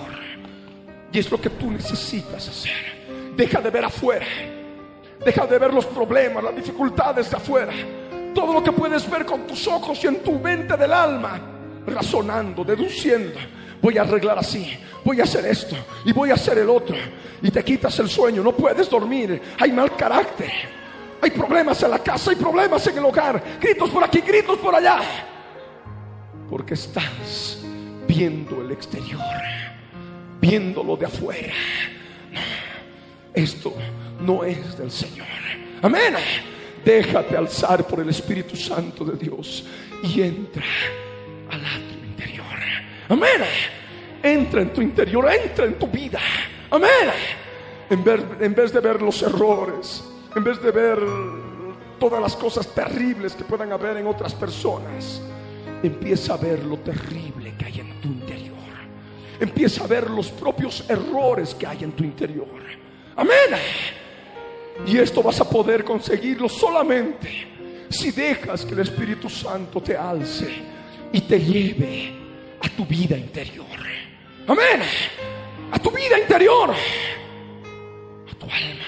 Y es lo que tú necesitas hacer. Deja de ver afuera. Deja de ver los problemas, las dificultades de afuera. Todo lo que puedes ver con tus ojos y en tu mente del alma. Razonando, deduciendo. Voy a arreglar así. Voy a hacer esto. Y voy a hacer el otro. Y te quitas el sueño. No puedes dormir. Hay mal carácter. Hay problemas en la casa. Hay problemas en el hogar. Gritos por aquí, gritos por allá. Porque estás viendo el exterior viéndolo de afuera. esto no es del Señor. Amén. Déjate alzar por el Espíritu Santo de Dios y entra al atrio interior. Amén. Entra en tu interior, entra en tu vida. Amén. En, en vez de ver los errores, en vez de ver todas las cosas terribles que puedan haber en otras personas, empieza a ver lo terrible que hay en tu interior. Empieza a ver los propios errores que hay en tu interior. Amén. Y esto vas a poder conseguirlo solamente si dejas que el Espíritu Santo te alce y te lleve a tu vida interior. Amén. Vida interior. A tu alma.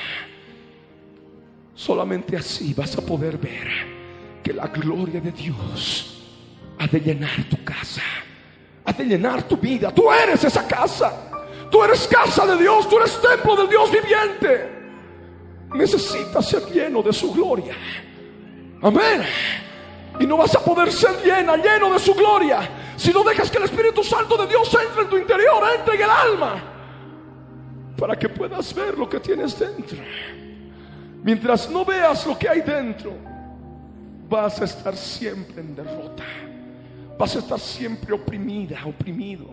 Solamente así vas a poder ver que la gloria de Dios ha de llenar tu casa ha de llenar tu vida. Tú eres esa casa. Tú eres casa de Dios. Tú eres templo del Dios viviente. Necesitas ser lleno de su gloria. Amén. Y no vas a poder ser llena, lleno de su gloria, si no dejas que el Espíritu Santo de Dios entre en tu interior, entre en el alma, para que puedas ver lo que tienes dentro. Mientras no veas lo que hay dentro, vas a estar siempre en derrota. Vas a estar siempre oprimida, oprimido,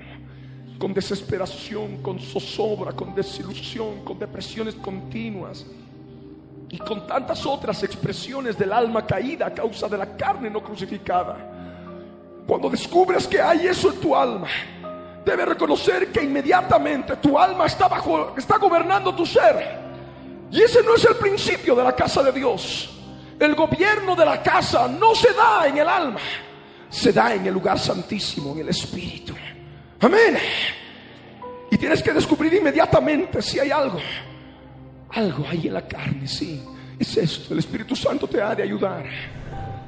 con desesperación, con zozobra, con desilusión, con depresiones continuas y con tantas otras expresiones del alma caída a causa de la carne no crucificada. Cuando descubres que hay eso en tu alma, debes reconocer que inmediatamente tu alma está bajo, está gobernando tu ser. Y ese no es el principio de la casa de Dios. El gobierno de la casa no se da en el alma se da en el lugar santísimo, en el Espíritu. Amén. Y tienes que descubrir inmediatamente si hay algo. Algo hay en la carne, sí. Es esto. El Espíritu Santo te ha de ayudar.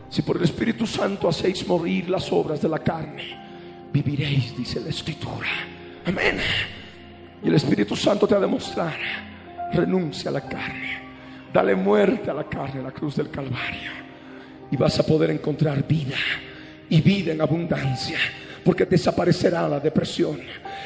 Si por el Espíritu Santo hacéis morir las obras de la carne, viviréis, dice la Escritura. Amén. Y el Espíritu Santo te ha de mostrar. Renuncia a la carne. Dale muerte a la carne a la cruz del Calvario. Y vas a poder encontrar vida y vida en abundancia. Porque desaparecerá la depresión,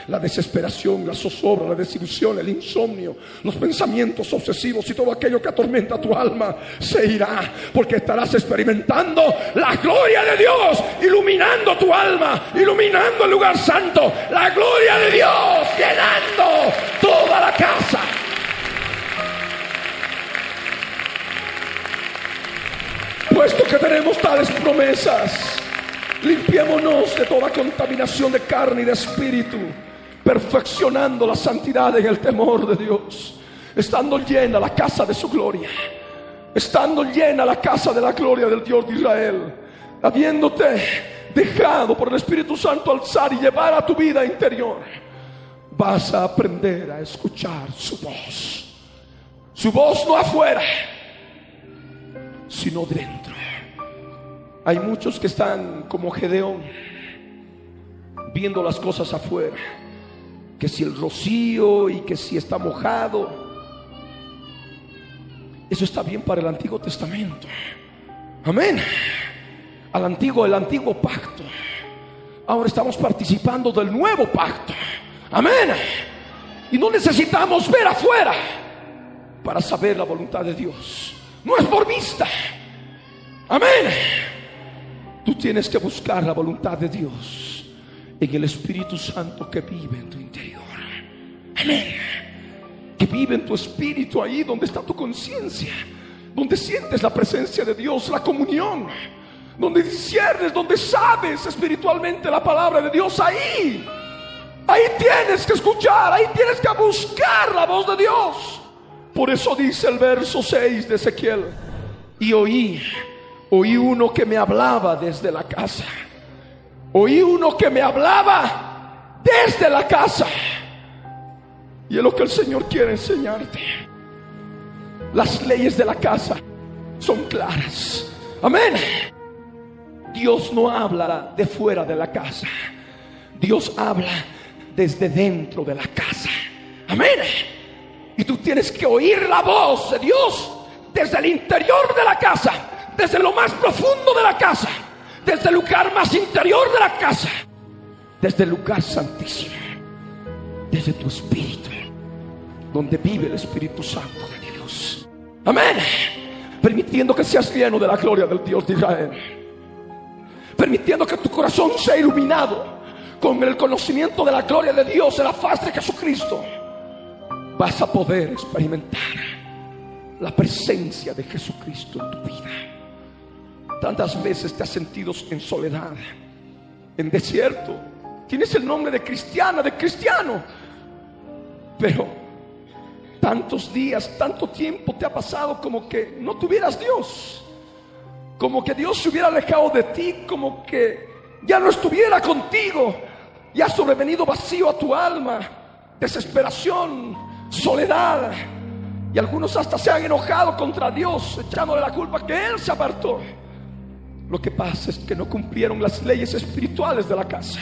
la desesperación, la zozobra, la desilusión, el insomnio, los pensamientos obsesivos y todo aquello que atormenta tu alma se irá. Porque estarás experimentando la gloria de Dios, iluminando tu alma, iluminando el lugar santo, la gloria de Dios, llenando toda la casa. Puesto que tenemos tales promesas Limpiémonos de toda contaminación de carne y de espíritu, perfeccionando la santidad en el temor de Dios, estando llena la casa de su gloria, estando llena la casa de la gloria del Dios de Israel, habiéndote dejado por el Espíritu Santo alzar y llevar a tu vida interior, vas a aprender a escuchar su voz. Su voz no afuera, sino dentro. Hay muchos que están como Gedeón, viendo las cosas afuera, que si el rocío y que si está mojado. Eso está bien para el Antiguo Testamento. Amén. Al antiguo, el antiguo pacto. Ahora estamos participando del nuevo pacto. Amén. Y no necesitamos ver afuera para saber la voluntad de Dios. No es por vista Amén. Tú tienes que buscar la voluntad de Dios en el Espíritu Santo que vive en tu interior. Que vive en tu espíritu ahí donde está tu conciencia, donde sientes la presencia de Dios, la comunión, donde disiernes, donde sabes espiritualmente la palabra de Dios ahí. Ahí tienes que escuchar, ahí tienes que buscar la voz de Dios. Por eso dice el verso 6 de Ezequiel, y oí, oí uno que me hablaba desde la casa. Oí uno que me hablaba desde la casa. Y es lo que el Señor quiere enseñarte. Las leyes de la casa son claras. Amén. Dios no habla de fuera de la casa. Dios habla desde dentro de la casa. Amén. Y tú tienes que oír la voz de Dios desde el interior de la casa, desde lo más profundo de la casa, desde el lugar más interior de la casa, desde el lugar santísimo, desde tu espíritu, donde vive el Espíritu Santo de Dios. Amén. Permitiendo que seas lleno de la gloria del Dios de Israel. Permitiendo que tu corazón sea iluminado con el conocimiento de la gloria de Dios en la faz de Jesucristo. Vas a poder experimentar la presencia de Jesucristo en tu vida. Tantas veces te has sentido en soledad, en desierto. Tienes el nombre de cristiana, de cristiano. Pero tantos días, tanto tiempo te ha pasado como que no tuvieras Dios. Como que Dios se hubiera alejado de ti, como que ya no estuviera contigo. Y ha sobrevenido vacío a tu alma, desesperación, soledad. Y algunos hasta se han enojado contra Dios, echándole la culpa que Él se apartó. Lo que pasa es que no cumplieron las leyes espirituales de la casa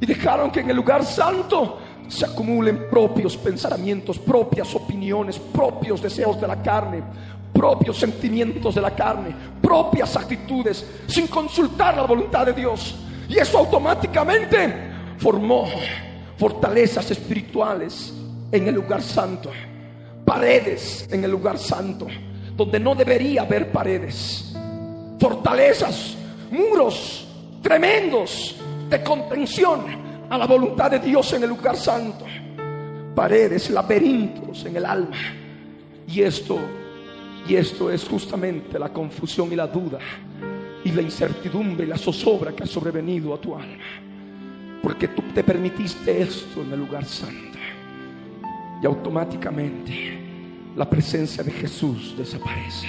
y dejaron que en el lugar santo se acumulen propios pensamientos, propias opiniones, propios deseos de la carne, propios sentimientos de la carne, propias actitudes, sin consultar la voluntad de Dios. Y eso automáticamente formó fortalezas espirituales en el lugar santo, paredes en el lugar santo, donde no debería haber paredes, fortalezas, muros tremendos de contención a la voluntad de Dios en el lugar santo, paredes, laberintos en el alma. Y esto, y esto es justamente la confusión y la duda y la incertidumbre y la zozobra que ha sobrevenido a tu alma. Porque tú te permitiste esto en el lugar santo. Y automáticamente la presencia de Jesús desaparece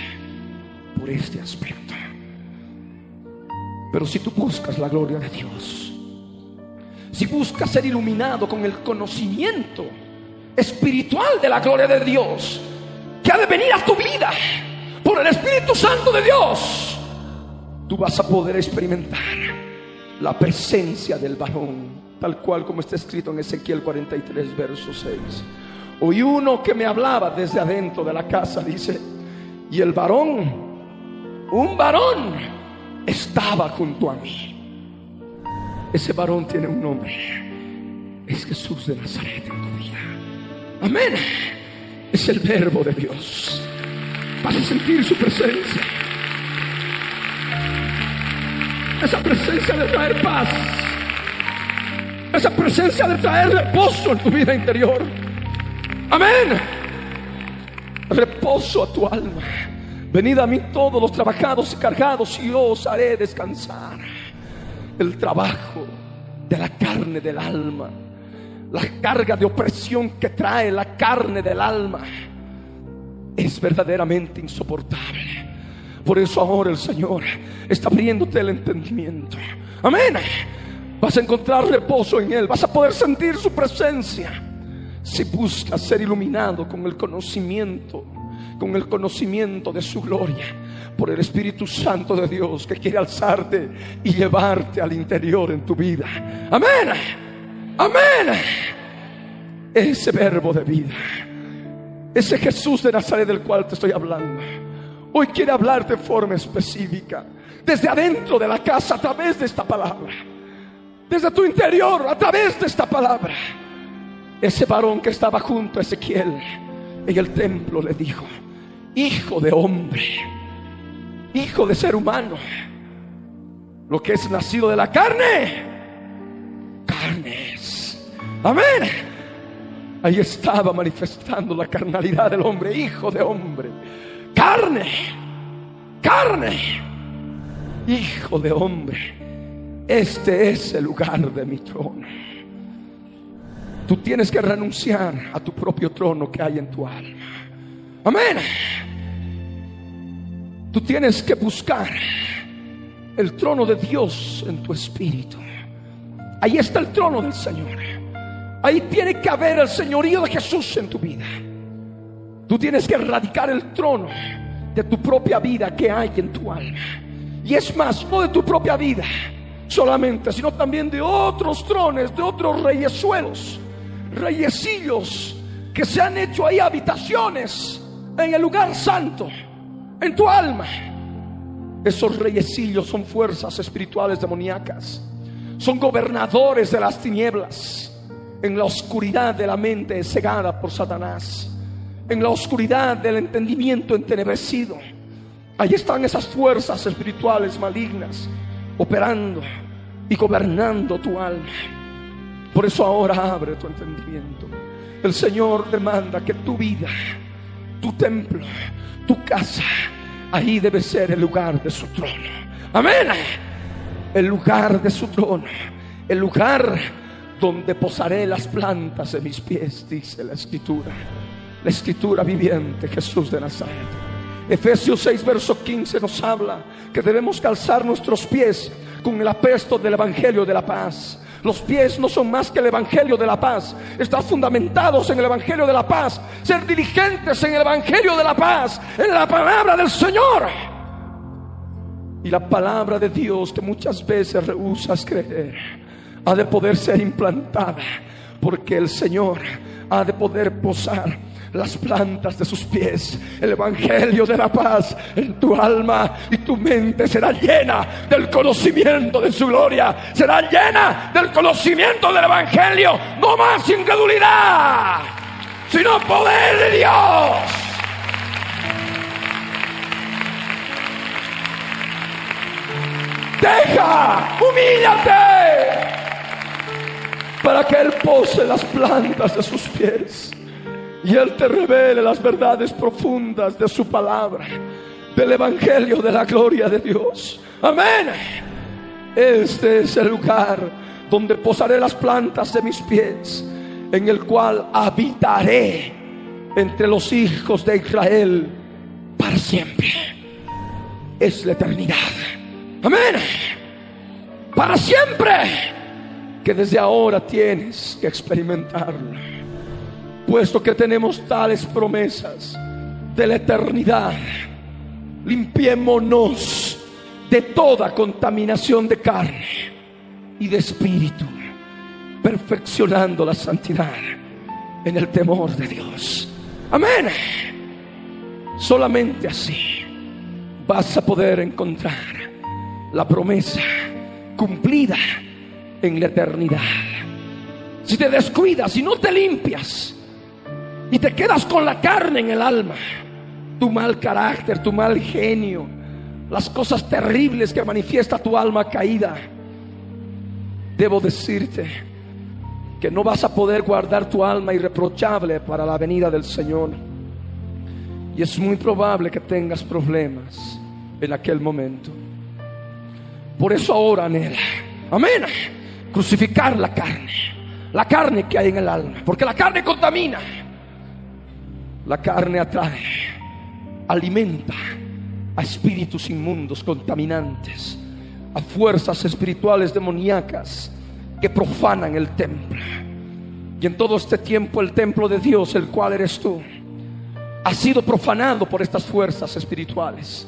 por este aspecto. Pero si tú buscas la gloria de Dios, si buscas ser iluminado con el conocimiento espiritual de la gloria de Dios, que ha de venir a tu vida por el Espíritu Santo de Dios, tú vas a poder experimentar la presencia del varón, tal cual como está escrito en Ezequiel 43, verso 6. Oí uno que me hablaba desde adentro de la casa, dice, y el varón, un varón, estaba junto a mí. Ese varón tiene un nombre, es Jesús de Nazaret en tu vida. Amén. Es el verbo de Dios. Vas a sentir su presencia. Esa presencia de traer paz. Esa presencia de traer reposo en tu vida interior. Amén. Reposo a tu alma. Venid a mí todos los trabajados y cargados y yo os haré descansar. El trabajo de la carne del alma. La carga de opresión que trae la carne del alma es verdaderamente insoportable. Por eso ahora el Señor está abriéndote el entendimiento. Amén. Vas a encontrar reposo en Él. Vas a poder sentir su presencia. Si buscas ser iluminado con el conocimiento, con el conocimiento de su gloria, por el Espíritu Santo de Dios que quiere alzarte y llevarte al interior en tu vida. Amén. Amén. Ese verbo de vida. Ese Jesús de Nazaret del cual te estoy hablando. Hoy quiere hablar de forma específica. Desde adentro de la casa a través de esta palabra. Desde tu interior a través de esta palabra. Ese varón que estaba junto a Ezequiel en el templo le dijo, Hijo de hombre, hijo de ser humano. Lo que es nacido de la carne, carnes. Amén. Ahí estaba manifestando la carnalidad del hombre, hijo de hombre. Carne, carne, hijo de hombre. Este es el lugar de mi trono. Tú tienes que renunciar a tu propio trono que hay en tu alma. Amén. Tú tienes que buscar el trono de Dios en tu espíritu. Ahí está el trono del Señor. Ahí tiene que haber el señorío de Jesús en tu vida. Tú tienes que erradicar el trono de tu propia vida que hay en tu alma. Y es más, no de tu propia vida solamente, sino también de otros trones, de otros reyesuelos, reyesillos que se han hecho ahí habitaciones en el lugar santo, en tu alma. Esos reyesillos son fuerzas espirituales demoníacas, son gobernadores de las tinieblas, en la oscuridad de la mente cegada por Satanás, en la oscuridad del entendimiento entenebrecido. Ahí están esas fuerzas espirituales malignas operando y gobernando tu alma. Por eso ahora abre tu entendimiento. El Señor demanda que tu vida tu templo, tu casa, ahí debe ser el lugar de su trono. Amén. El lugar de su trono, el lugar donde posaré las plantas de mis pies, dice la escritura. La escritura viviente, Jesús de Nazaret. Efesios 6, verso 15 nos habla que debemos calzar nuestros pies con el apesto del Evangelio de la paz. Los pies no son más que el Evangelio de la paz. Estar fundamentados en el Evangelio de la paz. Ser diligentes en el Evangelio de la paz. En la palabra del Señor. Y la palabra de Dios que muchas veces rehusas creer. Ha de poder ser implantada. Porque el Señor ha de poder posar las plantas de sus pies. El Evangelio de la paz en tu alma y tu mente será llena del conocimiento de su gloria. Será llena del conocimiento del Evangelio. No más incredulidad, sino poder de Dios. Deja, humíllate para que Él pose las plantas de sus pies y Él te revele las verdades profundas de su palabra, del Evangelio de la gloria de Dios. Amén. Este es el lugar donde posaré las plantas de mis pies, en el cual habitaré entre los hijos de Israel para siempre. Es la eternidad. Amén. Para siempre. Que desde ahora tienes que experimentarlo puesto que tenemos tales promesas de la eternidad, limpiémonos de toda contaminación de carne y de espíritu, perfeccionando la santidad en el temor de Dios. Amén. Solamente así vas a poder encontrar la promesa cumplida en la eternidad. Si te descuidas, si no te limpias, y te quedas con la carne en el alma, tu mal carácter, tu mal genio, las cosas terribles que manifiesta tu alma caída, debo decirte que no vas a poder guardar tu alma irreprochable para la venida del Señor. Y es muy probable que tengas problemas en aquel momento. Por eso ahora anhela, amén, crucificar la carne, la carne que hay en el alma, porque la carne contamina. La carne atrae, alimenta a espíritus inmundos, contaminantes, a fuerzas espirituales demoníacas que profanan el templo. Y en todo este tiempo el templo de Dios, el cual eres tú, ha sido profanado por estas fuerzas espirituales,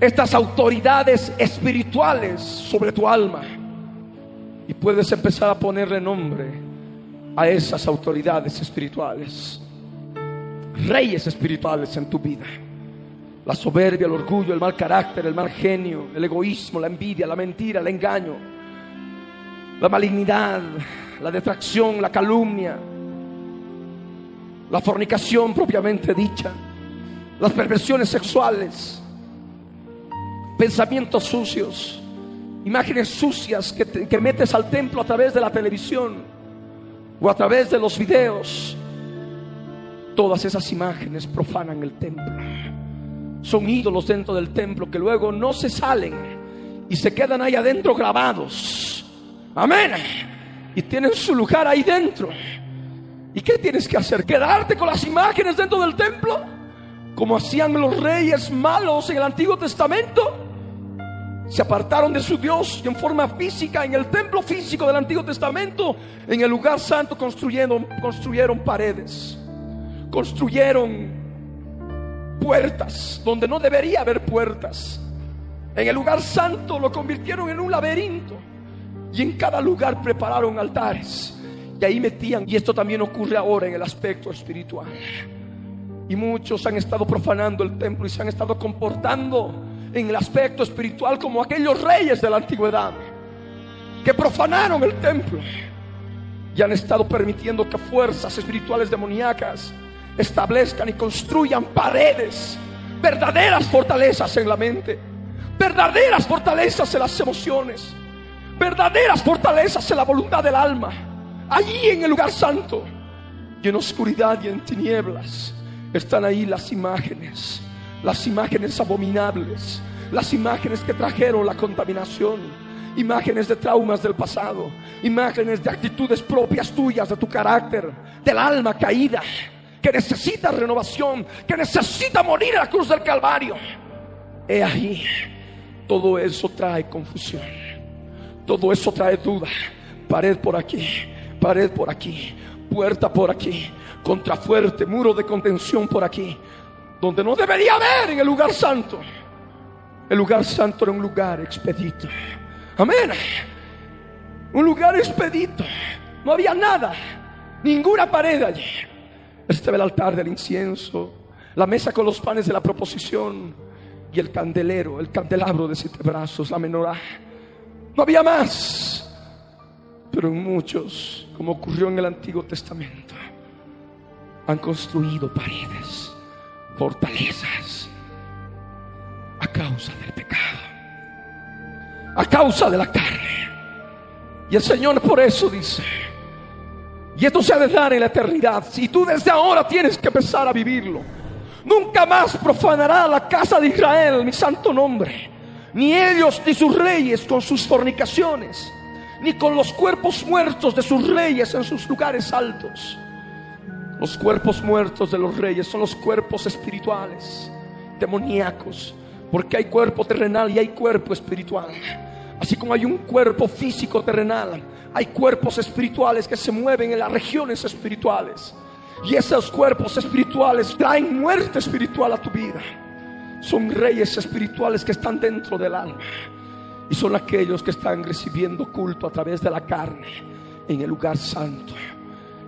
estas autoridades espirituales sobre tu alma. Y puedes empezar a ponerle nombre a esas autoridades espirituales reyes espirituales en tu vida. La soberbia, el orgullo, el mal carácter, el mal genio, el egoísmo, la envidia, la mentira, el engaño, la malignidad, la detracción, la calumnia, la fornicación propiamente dicha, las perversiones sexuales, pensamientos sucios, imágenes sucias que, que metes al templo a través de la televisión o a través de los videos. Todas esas imágenes profanan el templo. Son ídolos dentro del templo que luego no se salen y se quedan ahí adentro grabados. Amén. Y tienen su lugar ahí dentro. ¿Y qué tienes que hacer? ¿Quedarte con las imágenes dentro del templo? Como hacían los reyes malos en el Antiguo Testamento. Se apartaron de su Dios en forma física, en el templo físico del Antiguo Testamento, en el lugar santo construyeron, construyeron paredes, construyeron puertas donde no debería haber puertas. En el lugar santo lo convirtieron en un laberinto y en cada lugar prepararon altares y ahí metían. Y esto también ocurre ahora en el aspecto espiritual. Y muchos han estado profanando el templo y se han estado comportando en el aspecto espiritual como aquellos reyes de la antigüedad que profanaron el templo y han estado permitiendo que fuerzas espirituales demoníacas establezcan y construyan paredes, verdaderas fortalezas en la mente, verdaderas fortalezas en las emociones, verdaderas fortalezas en la voluntad del alma, allí en el lugar santo y en oscuridad y en tinieblas están ahí las imágenes, las imágenes abominables, las imágenes que trajeron la contaminación, imágenes de traumas del pasado, imágenes de actitudes propias tuyas, de tu carácter, del alma caída, que necesita renovación, que necesita morir en la cruz del Calvario. He ahí, todo eso trae confusión, todo eso trae duda, pared por aquí, pared por aquí, puerta por aquí, contrafuerte, muro de contención por aquí, donde no debería haber en el lugar santo. El lugar santo era un lugar expedito. Amén. Un lugar expedito. No había nada, ninguna pared allí. Estaba el altar del incienso, la mesa con los panes de la proposición y el candelero, el candelabro de siete brazos, la menorá. No había más. Pero en muchos, como ocurrió en el Antiguo Testamento, han construido paredes, fortalezas, a causa del pecado, a causa de la carne. Y el Señor por eso dice, y esto se ha de dar en la eternidad, si tú desde ahora tienes que empezar a vivirlo, nunca más profanará la casa de Israel mi santo nombre, ni ellos ni sus reyes con sus fornicaciones, ni con los cuerpos muertos de sus reyes en sus lugares altos los cuerpos muertos de los reyes son los cuerpos espirituales, demoníacos, porque hay cuerpo terrenal y hay cuerpo espiritual. Así como hay un cuerpo físico terrenal, hay cuerpos espirituales que se mueven en las regiones espirituales. Y esos cuerpos espirituales traen muerte espiritual a tu vida. Son reyes espirituales que están dentro del alma. Y son aquellos que están recibiendo culto a través de la carne en el lugar santo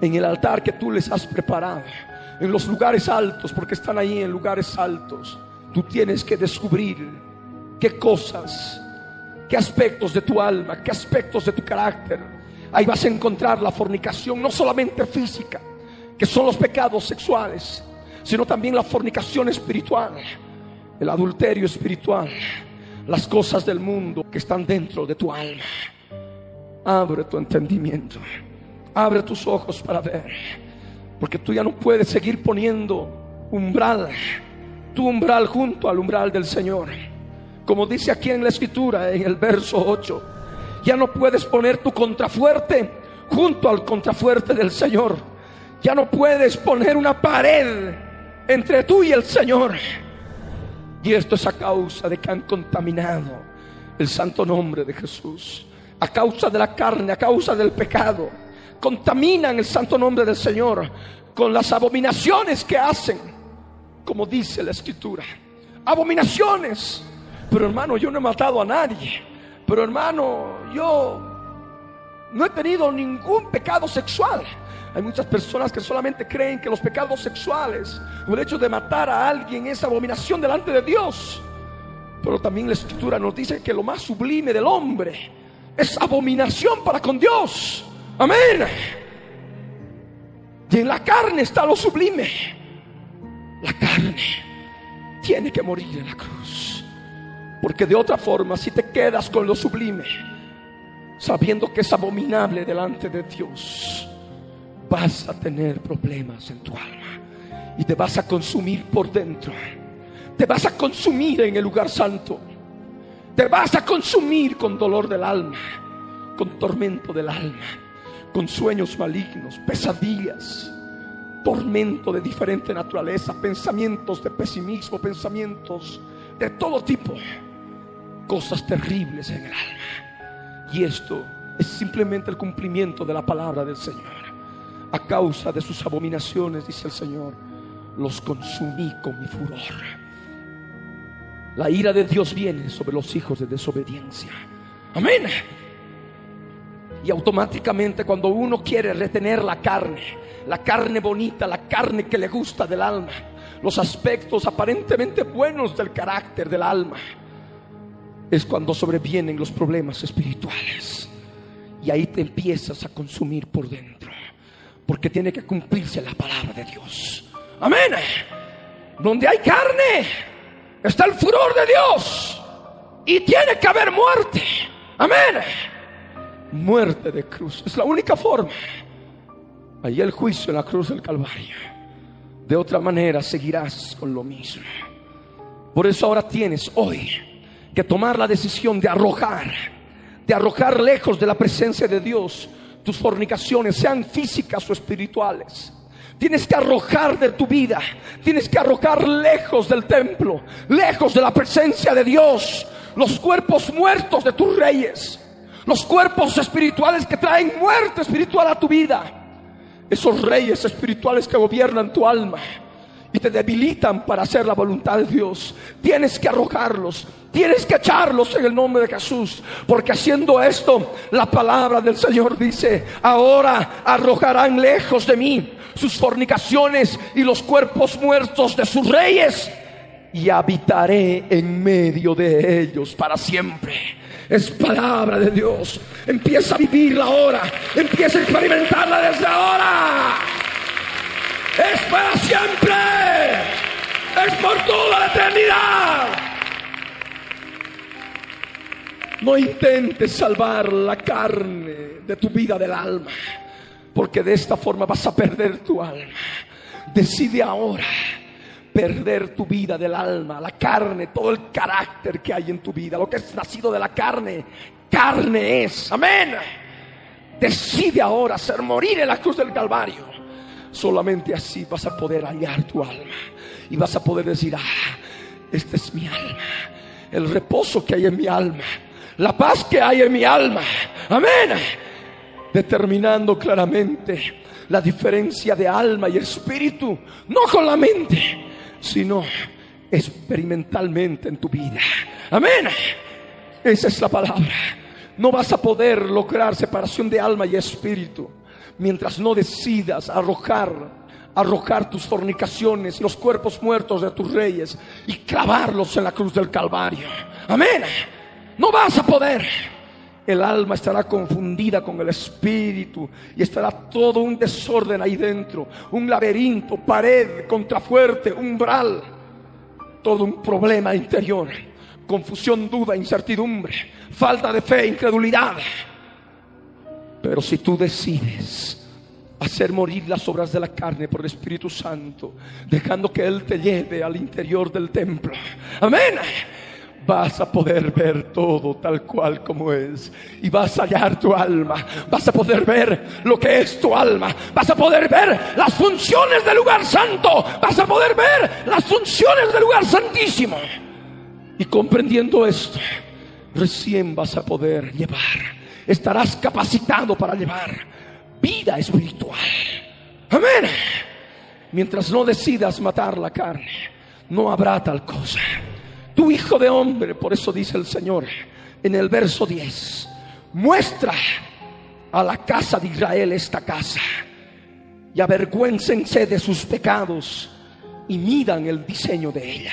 en el altar que tú les has preparado, en los lugares altos, porque están ahí en lugares altos. Tú tienes que descubrir qué cosas, qué aspectos de tu alma, qué aspectos de tu carácter. Ahí vas a encontrar la fornicación, no solamente física, que son los pecados sexuales, sino también la fornicación espiritual, el adulterio espiritual, las cosas del mundo que están dentro de tu alma. Abre tu entendimiento. Abre tus ojos para ver. Porque tú ya no puedes seguir poniendo umbral, tu umbral junto al umbral del Señor. Como dice aquí en la escritura, en el verso 8, ya no puedes poner tu contrafuerte junto al contrafuerte del Señor. Ya no puedes poner una pared entre tú y el Señor. Y esto es a causa de que han contaminado el santo nombre de Jesús. A causa de la carne, a causa del pecado contaminan el santo nombre del Señor con las abominaciones que hacen, como dice la escritura. Abominaciones. Pero hermano, yo no he matado a nadie. Pero hermano, yo no he tenido ningún pecado sexual. Hay muchas personas que solamente creen que los pecados sexuales o el hecho de matar a alguien es abominación delante de Dios. Pero también la escritura nos dice que lo más sublime del hombre es abominación para con Dios. Amén. Y en la carne está lo sublime. La carne tiene que morir en la cruz. Porque de otra forma, si te quedas con lo sublime, sabiendo que es abominable delante de Dios, vas a tener problemas en tu alma y te vas a consumir por dentro. Te vas a consumir en el lugar santo. Te vas a consumir con dolor del alma, con tormento del alma, con sueños malignos, pesadillas, tormento de diferente naturaleza, pensamientos de pesimismo, pensamientos de todo tipo, cosas terribles en el alma. Y esto es simplemente el cumplimiento de la palabra del Señor. A causa de sus abominaciones, dice el Señor, los consumí con mi furor. La ira de Dios viene sobre los hijos de desobediencia. Amén. Y automáticamente cuando uno quiere retener la carne, la carne bonita, la carne que le gusta del alma, los aspectos aparentemente buenos del carácter del alma, es cuando sobrevienen los problemas espirituales. Y ahí te empiezas a consumir por dentro, porque tiene que cumplirse la palabra de Dios. Amén. Donde hay carne, está el furor de Dios. Y tiene que haber muerte. Amén. Muerte de cruz. Es la única forma. Ahí el juicio en la cruz del Calvario. De otra manera seguirás con lo mismo. Por eso ahora tienes hoy que tomar la decisión de arrojar, de arrojar lejos de la presencia de Dios tus fornicaciones, sean físicas o espirituales Tienes que arrojar de tu vida. Tienes que arrojar lejos del templo, lejos de la presencia de Dios, los cuerpos muertos de tus reyes, los cuerpos espirituales que traen muerte espiritual a tu vida. Esos reyes espirituales que gobiernan tu alma y te debilitan para hacer la voluntad de Dios. Tienes que arrojarlos, tienes que echarlos en el nombre de Jesús, porque haciendo esto, la palabra del Señor dice, ahora arrojarán lejos de mí sus fornicaciones y los cuerpos muertos de sus reyes, y habitaré en medio de ellos para siempre. Es palabra de Dios. Empieza a vivirla ahora. Empieza a experimentarla desde ahora. Es para siempre. Es por toda la eternidad. No intentes salvar la carne de tu vida del alma porque de esta forma vas a perder tu alma. Decide ahora perder tu vida del alma, la carne, todo el carácter que hay en tu vida, lo que es nacido de la carne, carne es. Amén. Decide ahora hacer morir en la cruz del Calvario. Solamente así vas a poder hallar tu alma y vas a poder decir, ah, esta es mi alma, el reposo que hay en mi alma, la paz que hay en mi alma. Amén determinando claramente la diferencia de alma y espíritu, no con la mente, sino experimentalmente en tu vida. Amén. Esa es la palabra. No vas a poder lograr separación de alma y espíritu mientras no decidas arrojar arrojar tus fornicaciones y los cuerpos muertos de tus reyes y clavarlos en la cruz del Calvario. Amén. No vas a poder. El alma estará confundida con el espíritu y estará todo un desorden ahí dentro, un laberinto, pared, contrafuerte, umbral, todo un problema interior, confusión, duda, incertidumbre, falta de fe, incredulidad. Pero si tú decides hacer morir las obras de la carne por el Espíritu Santo, dejando que Él te lleve al interior del templo, amén vas a poder ver todo tal cual como es. Y vas a hallar tu alma. Vas a poder ver lo que es tu alma. Vas a poder ver las funciones del lugar santo. Vas a poder ver las funciones del lugar santísimo. Y comprendiendo esto, recién vas a poder llevar. Estarás capacitado para llevar vida espiritual. Amén. Mientras no decidas matar la carne, no habrá tal cosa tu hijo de hombre, por eso dice el Señor en el verso 10, muestra a la casa de Israel esta casa y avergüéncense de sus pecados y midan el diseño de ella.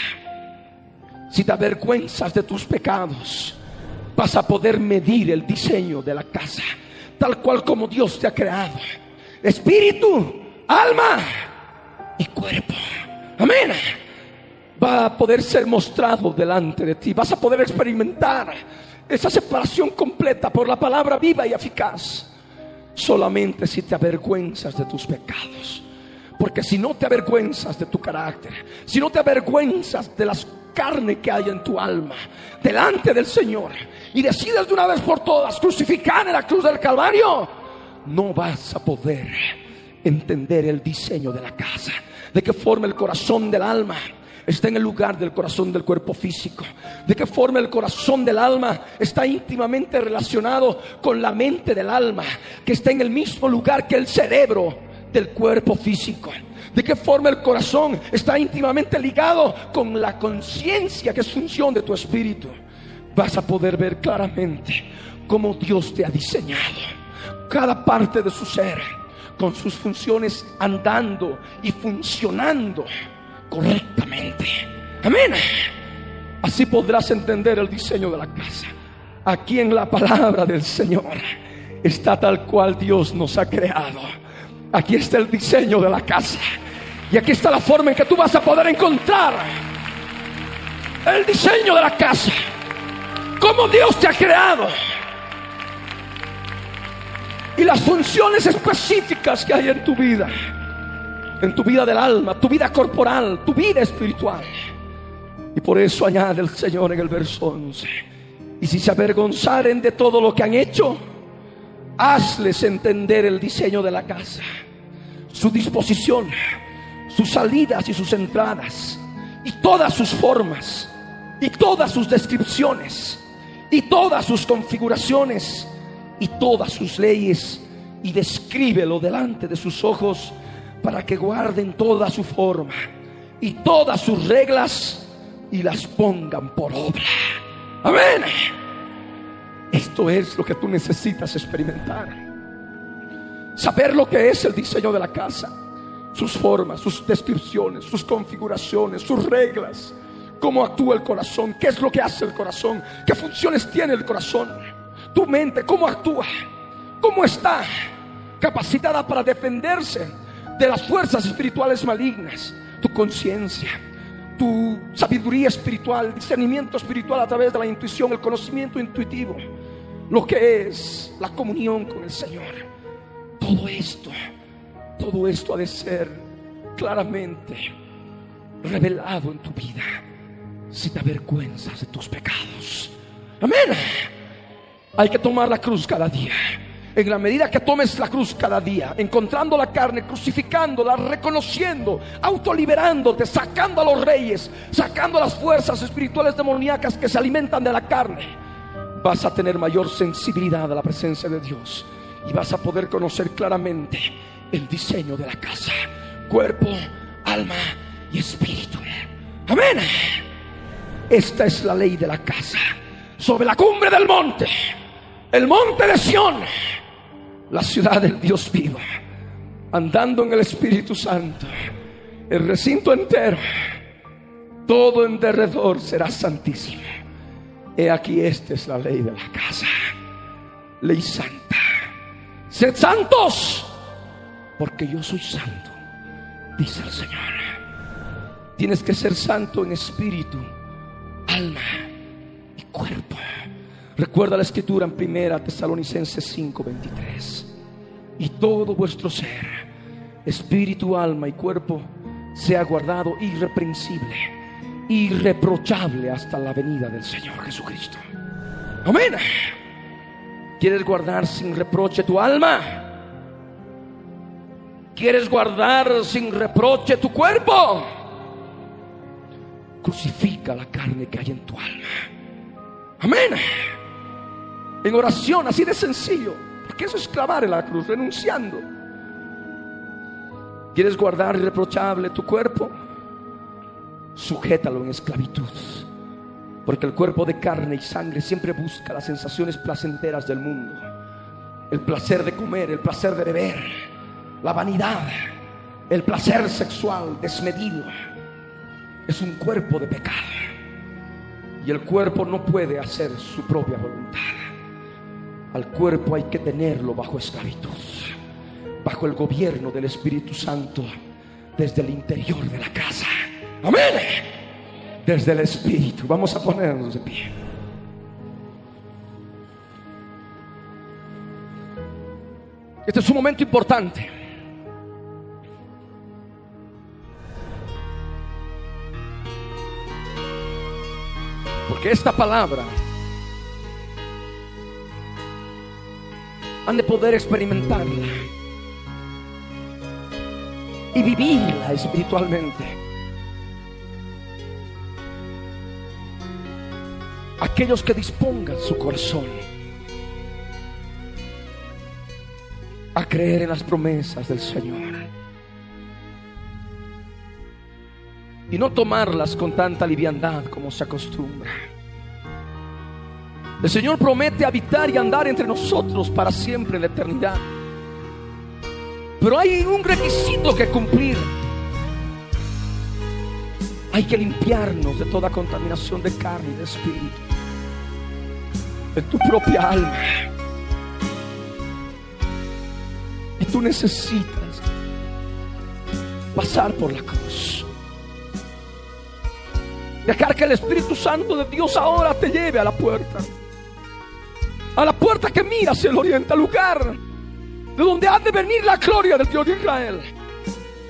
Si te avergüenzas de tus pecados, vas a poder medir el diseño de la casa, tal cual como Dios te ha creado. Espíritu, alma y cuerpo. Amén va a poder ser mostrado delante de ti. Vas a poder experimentar esa separación completa por la palabra viva y eficaz. Solamente si te avergüenzas de tus pecados. Porque si no te avergüenzas de tu carácter, si no te avergüenzas de las carnes que hay en tu alma, delante del Señor, y decides de una vez por todas crucificar en la cruz del Calvario, no vas a poder entender el diseño de la casa, de qué forma el corazón del alma está en el lugar del corazón del cuerpo físico. De qué forma el corazón del alma está íntimamente relacionado con la mente del alma, que está en el mismo lugar que el cerebro del cuerpo físico. De qué forma el corazón está íntimamente ligado con la conciencia que es función de tu espíritu. Vas a poder ver claramente cómo Dios te ha diseñado. Cada parte de su ser con sus funciones andando y funcionando correctamente. Amén. Así podrás entender el diseño de la casa. Aquí en la palabra del Señor está tal cual Dios nos ha creado. Aquí está el diseño de la casa. Y aquí está la forma en que tú vas a poder encontrar el diseño de la casa. Cómo Dios te ha creado. Y las funciones específicas que hay en tu vida en tu vida del alma, tu vida corporal, tu vida espiritual. Y por eso añade el Señor en el verso 11. Y si se avergonzaren de todo lo que han hecho, hazles entender el diseño de la casa, su disposición, sus salidas y sus entradas, y todas sus formas, y todas sus descripciones, y todas sus configuraciones, y todas sus leyes, y descríbelo delante de sus ojos para que guarden toda su forma y todas sus reglas y las pongan por obra. Amén. Esto es lo que tú necesitas experimentar. Saber lo que es el diseño de la casa, sus formas, sus descripciones, sus configuraciones, sus reglas, cómo actúa el corazón, qué es lo que hace el corazón, qué funciones tiene el corazón, tu mente, cómo actúa, cómo está capacitada para defenderse de las fuerzas espirituales malignas, tu conciencia, tu sabiduría espiritual, discernimiento espiritual a través de la intuición, el conocimiento intuitivo, lo que es la comunión con el Señor. Todo esto, todo esto ha de ser claramente revelado en tu vida si te avergüenzas de tus pecados. Amén. Hay que tomar la cruz cada día en la medida que tomes la cruz cada día, encontrando la carne, crucificándola, reconociendo, autoliberándote, sacando a los reyes, sacando las fuerzas espirituales demoníacas que se alimentan de la carne, vas a tener mayor sensibilidad a la presencia de Dios y vas a poder conocer claramente el diseño de la casa, cuerpo, alma y espíritu. Amén. Esta es la ley de la casa. Sobre la cumbre del monte, el monte de Sión la ciudad del Dios vivo, andando en el Espíritu Santo, el recinto entero, todo en derredor será santísimo. He aquí, esta es la ley de la casa, ley santa. Sed santos, porque yo soy santo, dice el Señor. Tienes que ser santo en espíritu, alma y cuerpo. Recuerda la escritura en primera Tesalonicenses 5:23. Y todo vuestro ser, espíritu, alma y cuerpo, sea guardado irreprensible, irreprochable hasta la venida del Señor Jesucristo. Amén. ¿Quieres guardar sin reproche tu alma? ¿Quieres guardar sin reproche tu cuerpo? Crucifica la carne que hay en tu alma. Amén en oración, así de sencillo. Porque eso es clamar en la cruz, renunciando. ¿Quieres guardar irreprochable tu cuerpo? Sujétalo en esclavitud. Porque el cuerpo de carne y sangre siempre busca las sensaciones placenteras del mundo. El placer de comer, el placer de beber, la vanidad, el placer sexual desmedido. Es un cuerpo de pecado. Y el cuerpo no puede hacer su propia voluntad. Al cuerpo hay que tenerlo bajo esclavitud, bajo el gobierno del Espíritu Santo desde el interior de la casa. Amén. desde el Espíritu. Vamos a ponernos de pie. Este es un momento importante. Porque esta palabra han de poder experimentarla y vivirla espiritualmente. Aquellos que dispongan su corazón a creer en las promesas del Señor y no tomarlas con tanta liviandad como se acostumbra. El Señor promete habitar y andar entre nosotros para siempre en la eternidad. Pero hay un requisito que cumplir. Hay que limpiarnos de toda contaminación de carne y de espíritu. De tu propia alma. Y tú necesitas pasar por la cruz. Dejar que el Espíritu Santo de Dios ahora te lleve a la puerta. Puerta que mira hacia el oriente, al lugar de donde ha de venir la gloria del Dios de Israel.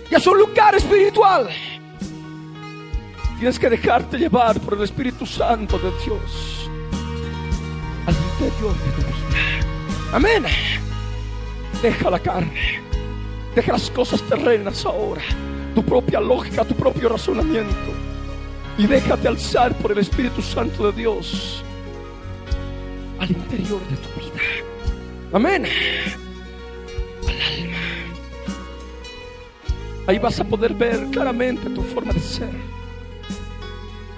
Y es un lugar espiritual. Tienes que dejarte llevar por el Espíritu Santo de Dios al interior de tu vida. Amén. Deja la carne. Deja las cosas terrenas ahora. Tu propia lógica, tu propio razonamiento. Y déjate alzar por el Espíritu Santo de Dios al interior de tu vida. Amén. Ahí vas a poder ver claramente tu forma de ser,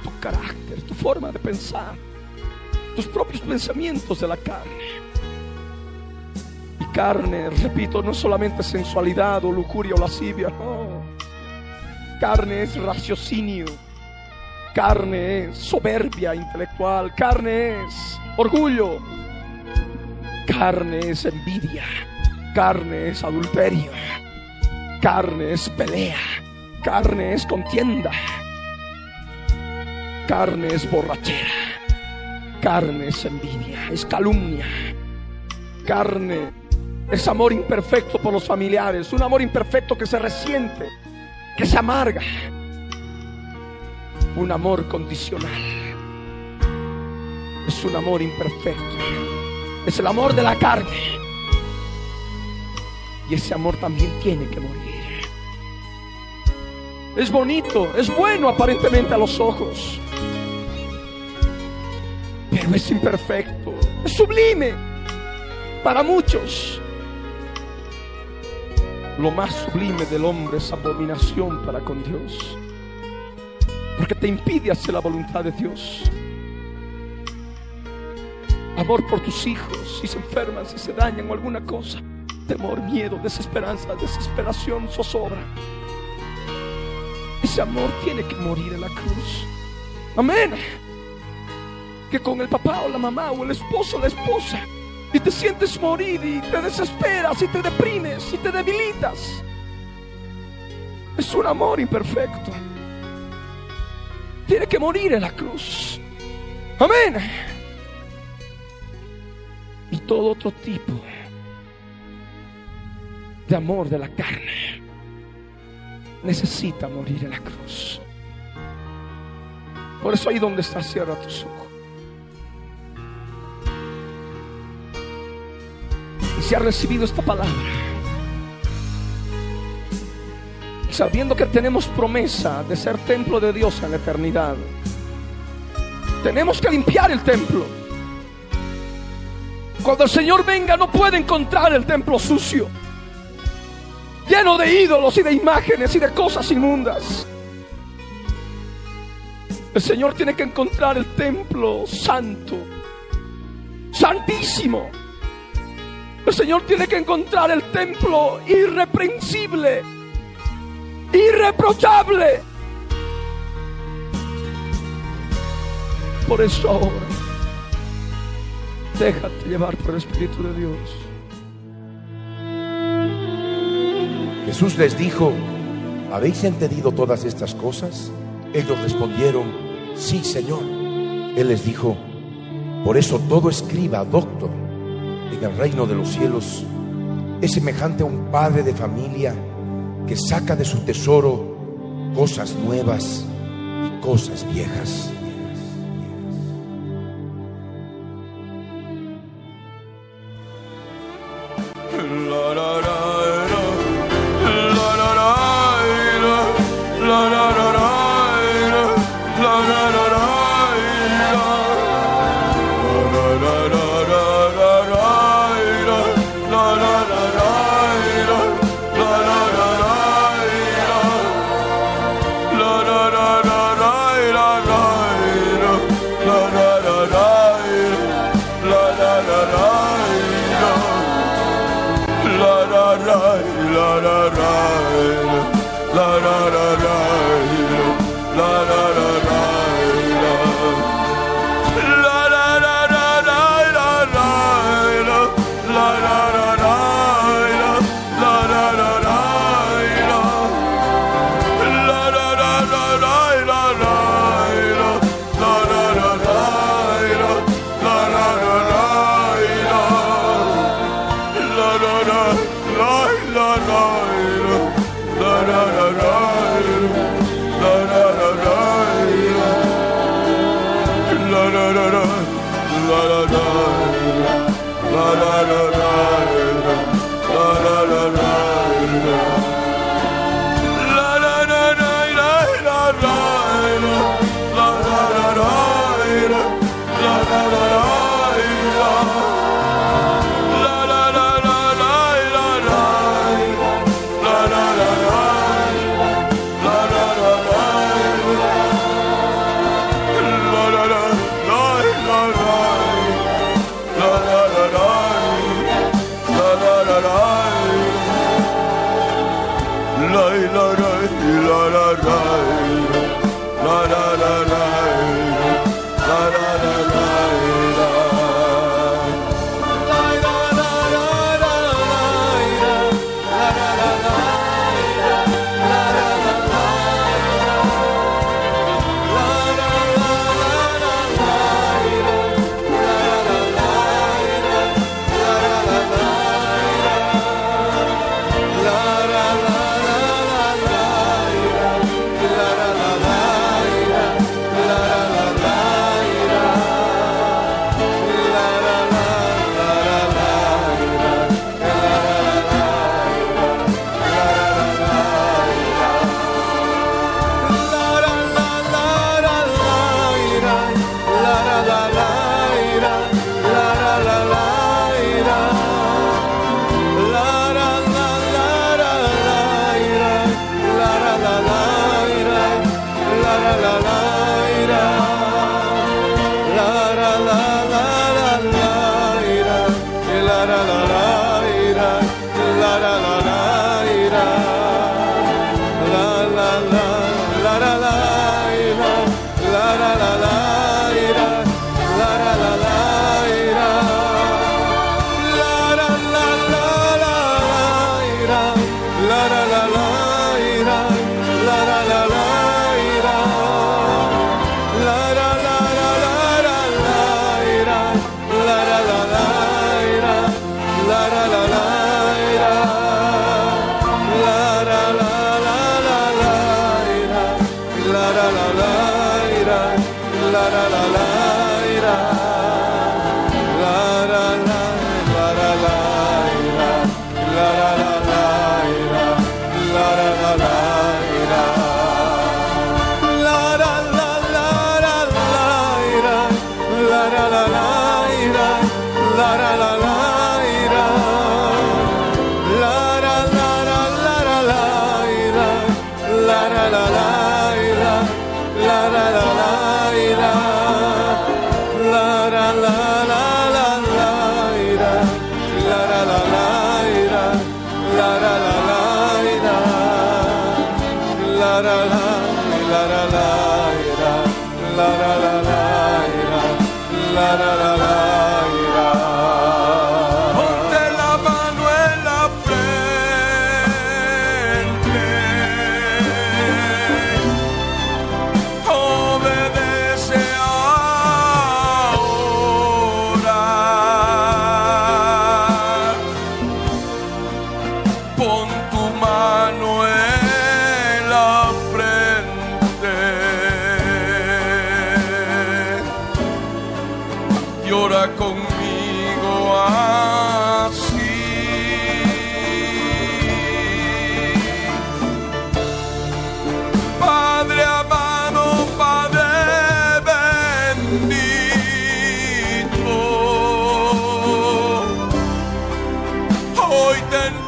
tu carácter, tu forma de pensar, tus propios pensamientos de la carne. Y carne, repito, no solamente sensualidad o lujuria o lascivia, no. Carne es raciocinio, carne es soberbia intelectual, carne es orgullo, carne es envidia, carne es adulterio Carne es pelea, carne es contienda, carne es borrachera, carne es envidia, es calumnia, carne es amor imperfecto por los familiares, un amor imperfecto que se resiente, que se amarga, un amor condicional, es un amor imperfecto, es el amor de la carne. Y ese amor también tiene que morir. Es bonito, es bueno aparentemente a los ojos. Pero es imperfecto, es sublime para muchos. Lo más sublime del hombre es abominación para con Dios. Porque te impide hacer la voluntad de Dios. Amor por tus hijos, si se enferman, si se dañan o alguna cosa. Temor, miedo, desesperanza, desesperación, zozobra. Ese amor tiene que morir en la cruz. Amén. Que con el papá o la mamá o el esposo o la esposa y te sientes morir y te desesperas y te deprimes y te debilitas. Es un amor imperfecto. Tiene que morir en la cruz. Amén. Y todo otro tipo de amor de la carne necesita morir en la cruz. Por eso ahí donde está, cierra tus ojos. Y si ha recibido esta palabra, sabiendo que tenemos promesa de ser templo de Dios en la eternidad, tenemos que limpiar el templo. Cuando el Señor venga no puede encontrar el templo sucio lleno de ídolos y de imágenes y de cosas inmundas. El Señor tiene que encontrar el templo santo, santísimo. El Señor tiene que encontrar el templo irreprensible, irreprochable. Por eso ahora, déjate llevar por el Espíritu de Dios. Jesús les dijo, ¿habéis entendido todas estas cosas? Ellos respondieron, sí, Señor. Él les dijo, por eso todo escriba, doctor, en el reino de los cielos, es semejante a un padre de familia que saca de su tesoro cosas nuevas y cosas viejas.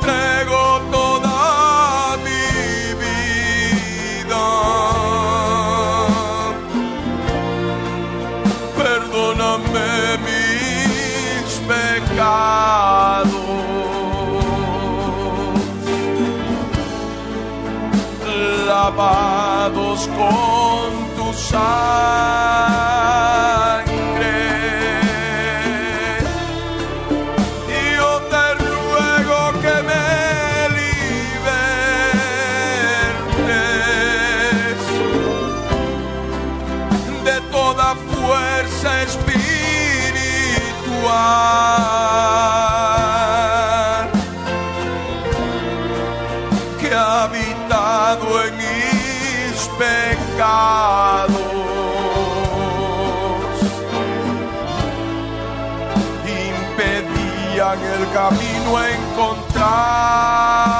Entrego toda mi vida. Perdóname mis pecados. Lavados con tu sangre. Que ha habitado en mis pecados. impedían el camino encontrar.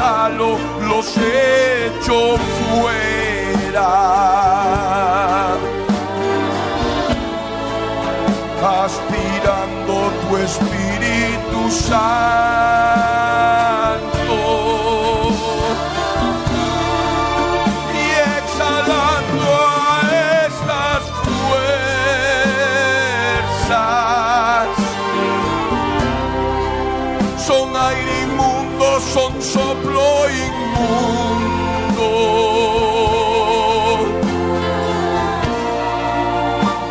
Exhalo, los echo fuera. Aspirando tu Espíritu Santo son soplo inmundo.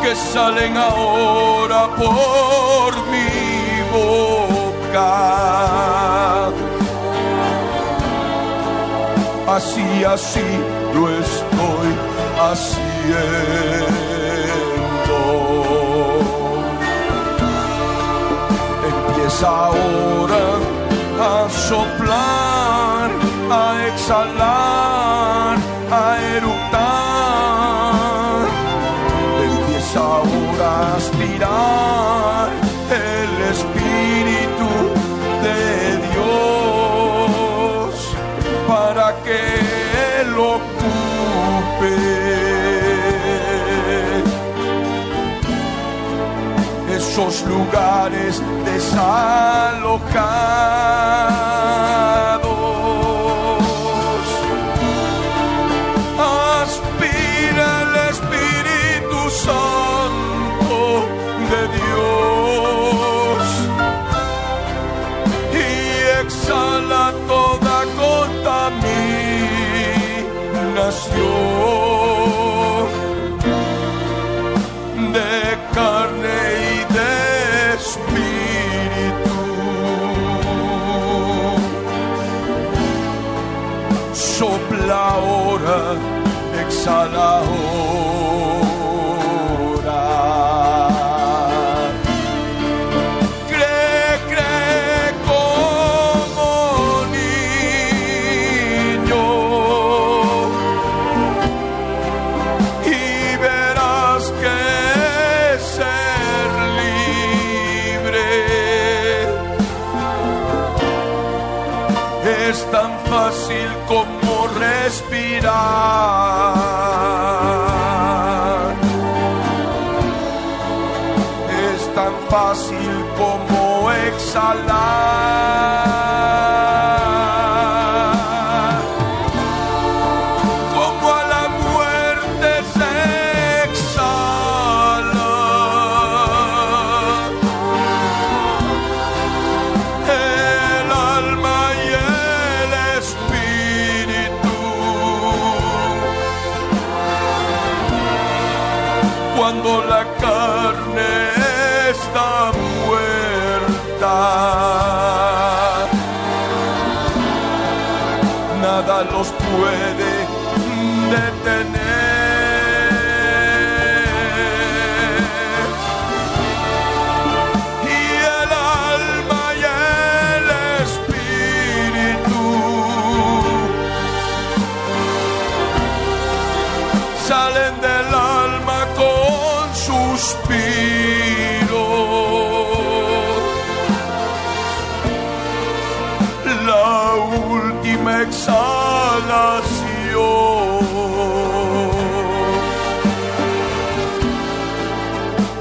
Que salen ahora por mi boca. Así, así lo estoy haciendo. Empieza ahora a soplar, a exhalar, a eructar. Empieza ahora a aspirar el Espíritu de Dios para que Él ocupe esos lugares desalojados. Aspira el Espíritu Santo de Dios y exhala toda contaminación Sopla ahora, exhala ahora. Ah. Los puede detener. Exhalación.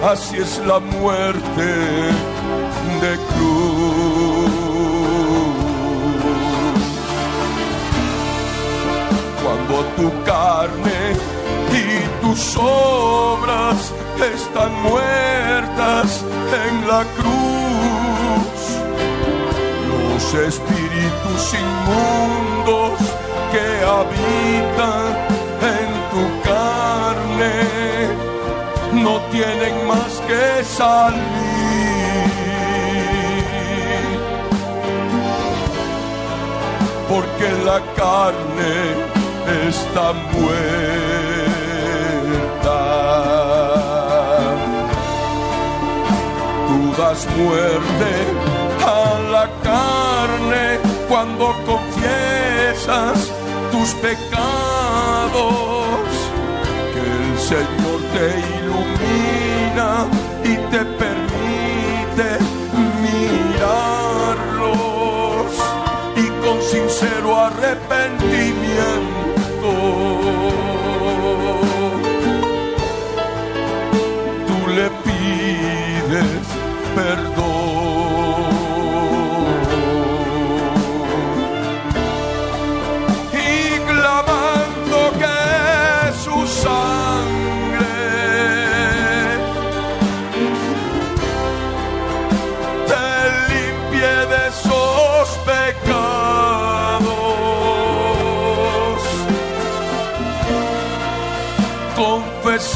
Así es la muerte de cruz. Cuando tu carne y tus obras están muertas en la cruz, los espíritus inmundos que habitan en tu carne no tienen más que salir. Porque la carne está muerta. Tú das muerte a la carne cuando confiesas tus pecados. Que el Señor te ilumina y te permite mirarlos y con sincero arrepentimiento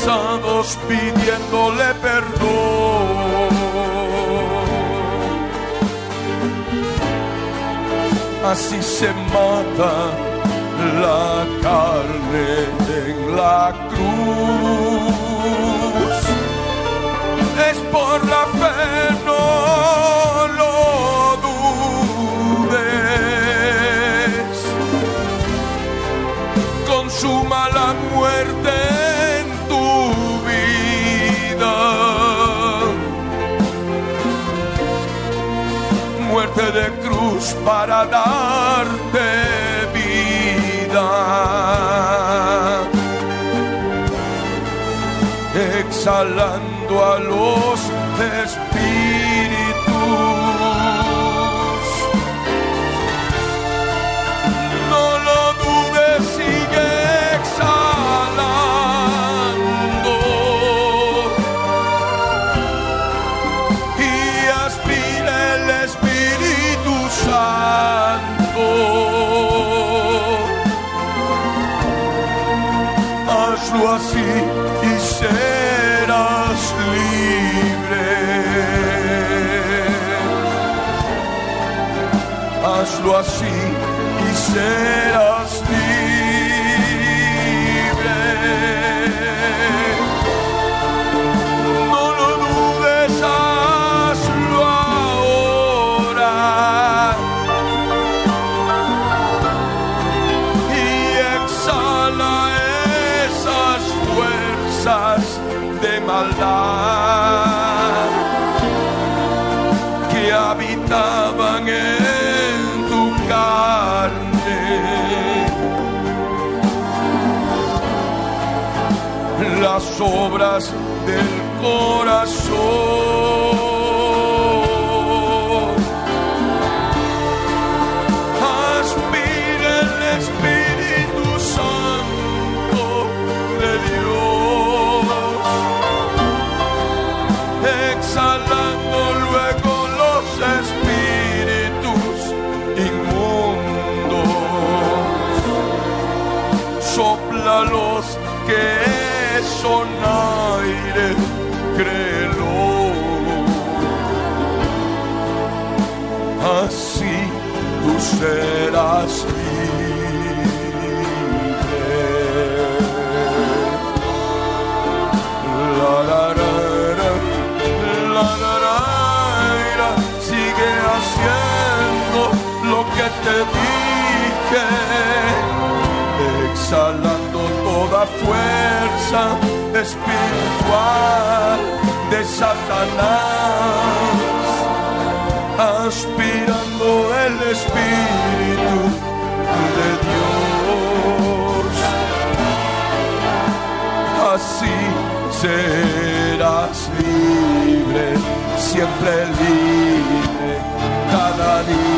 Confesados pidiéndole perdón. Así se mata la carne en la cruz para darte vida exhalando a los espíritus. Obras del corazón. Son aire, créelo. Así tú serás libre. La, la, la, que te dije, exhalando toda fuerza espiritual de Satanás, aspirando el espíritu de Dios así serás libre, siempre libre, cada día.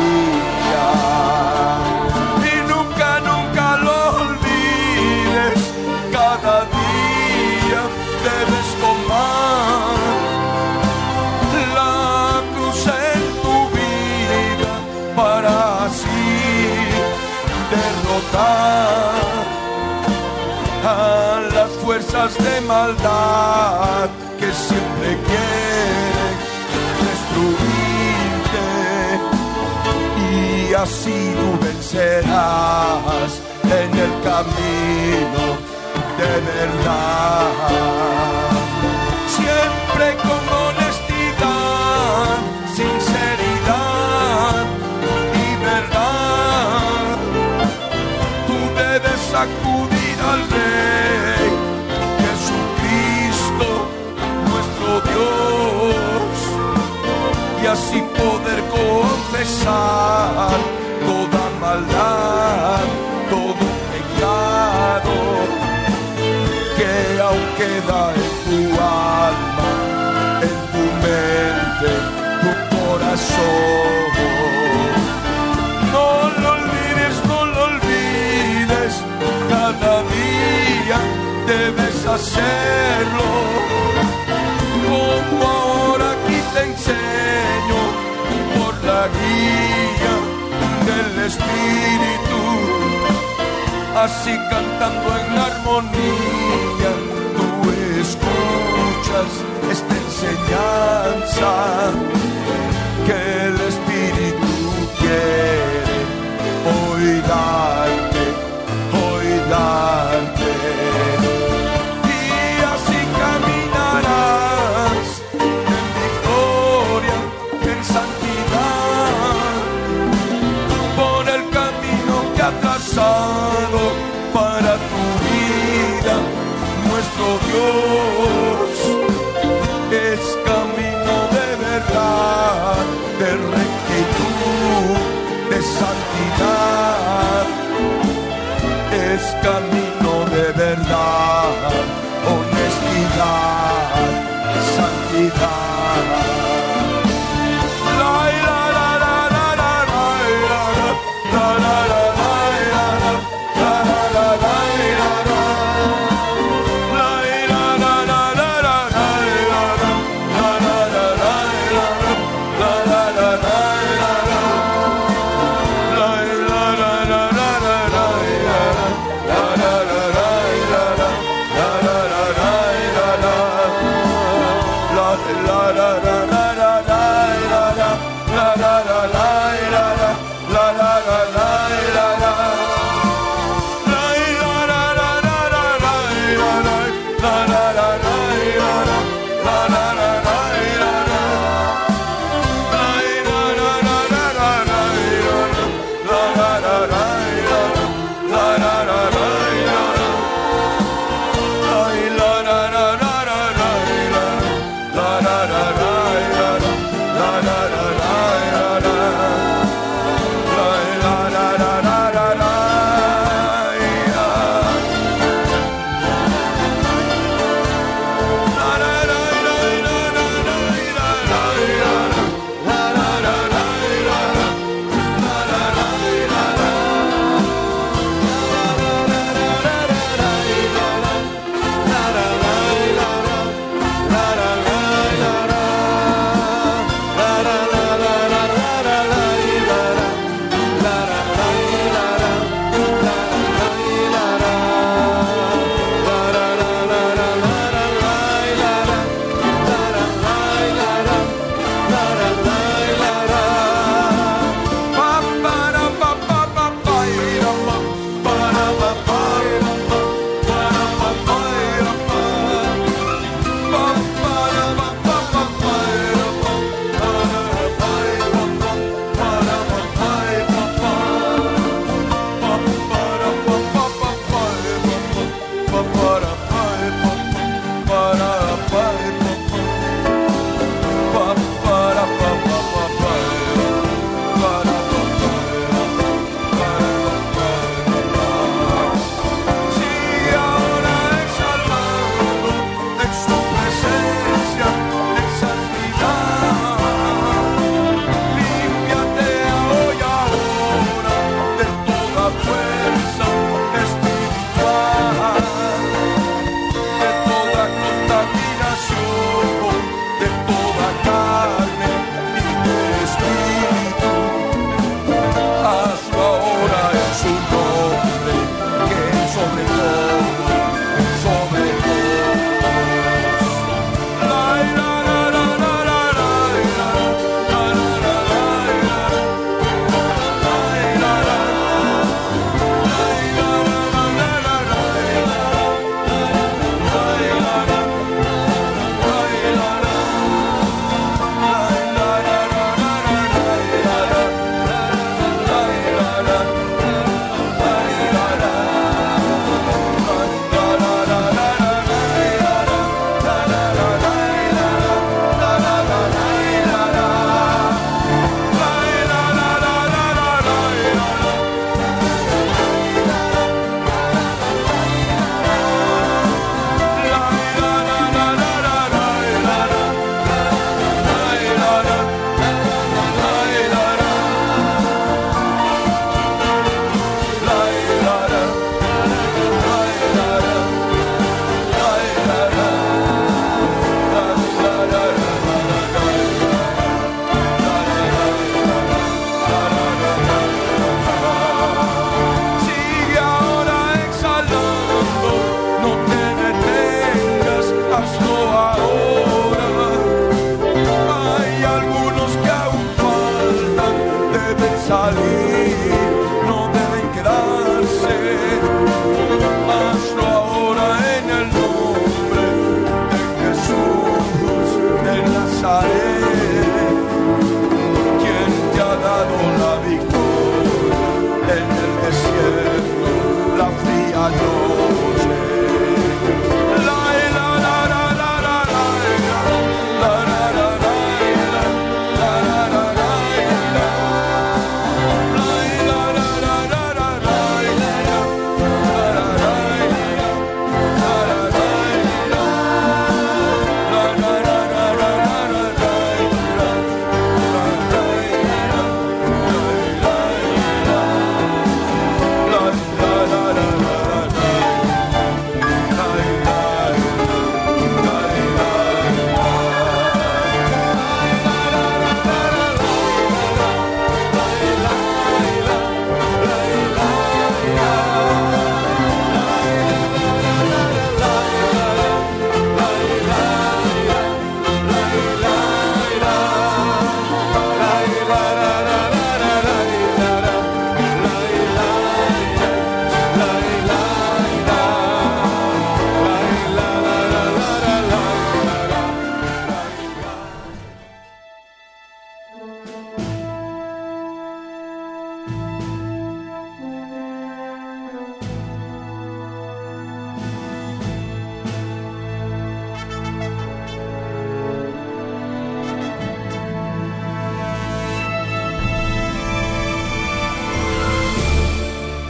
A las fuerzas de maldad que siempre quieren destruirte y así tú vencerás en el camino de verdad. Siempre con queda en tu alma, en tu mente, tu corazón. No lo olvides, no lo olvides, cada día debes hacerlo. Como ahora aquí te enseño por la guía del Espíritu, así cantando en armonía, esta enseñanza que el Espíritu quiere hoy darte, hoy darte.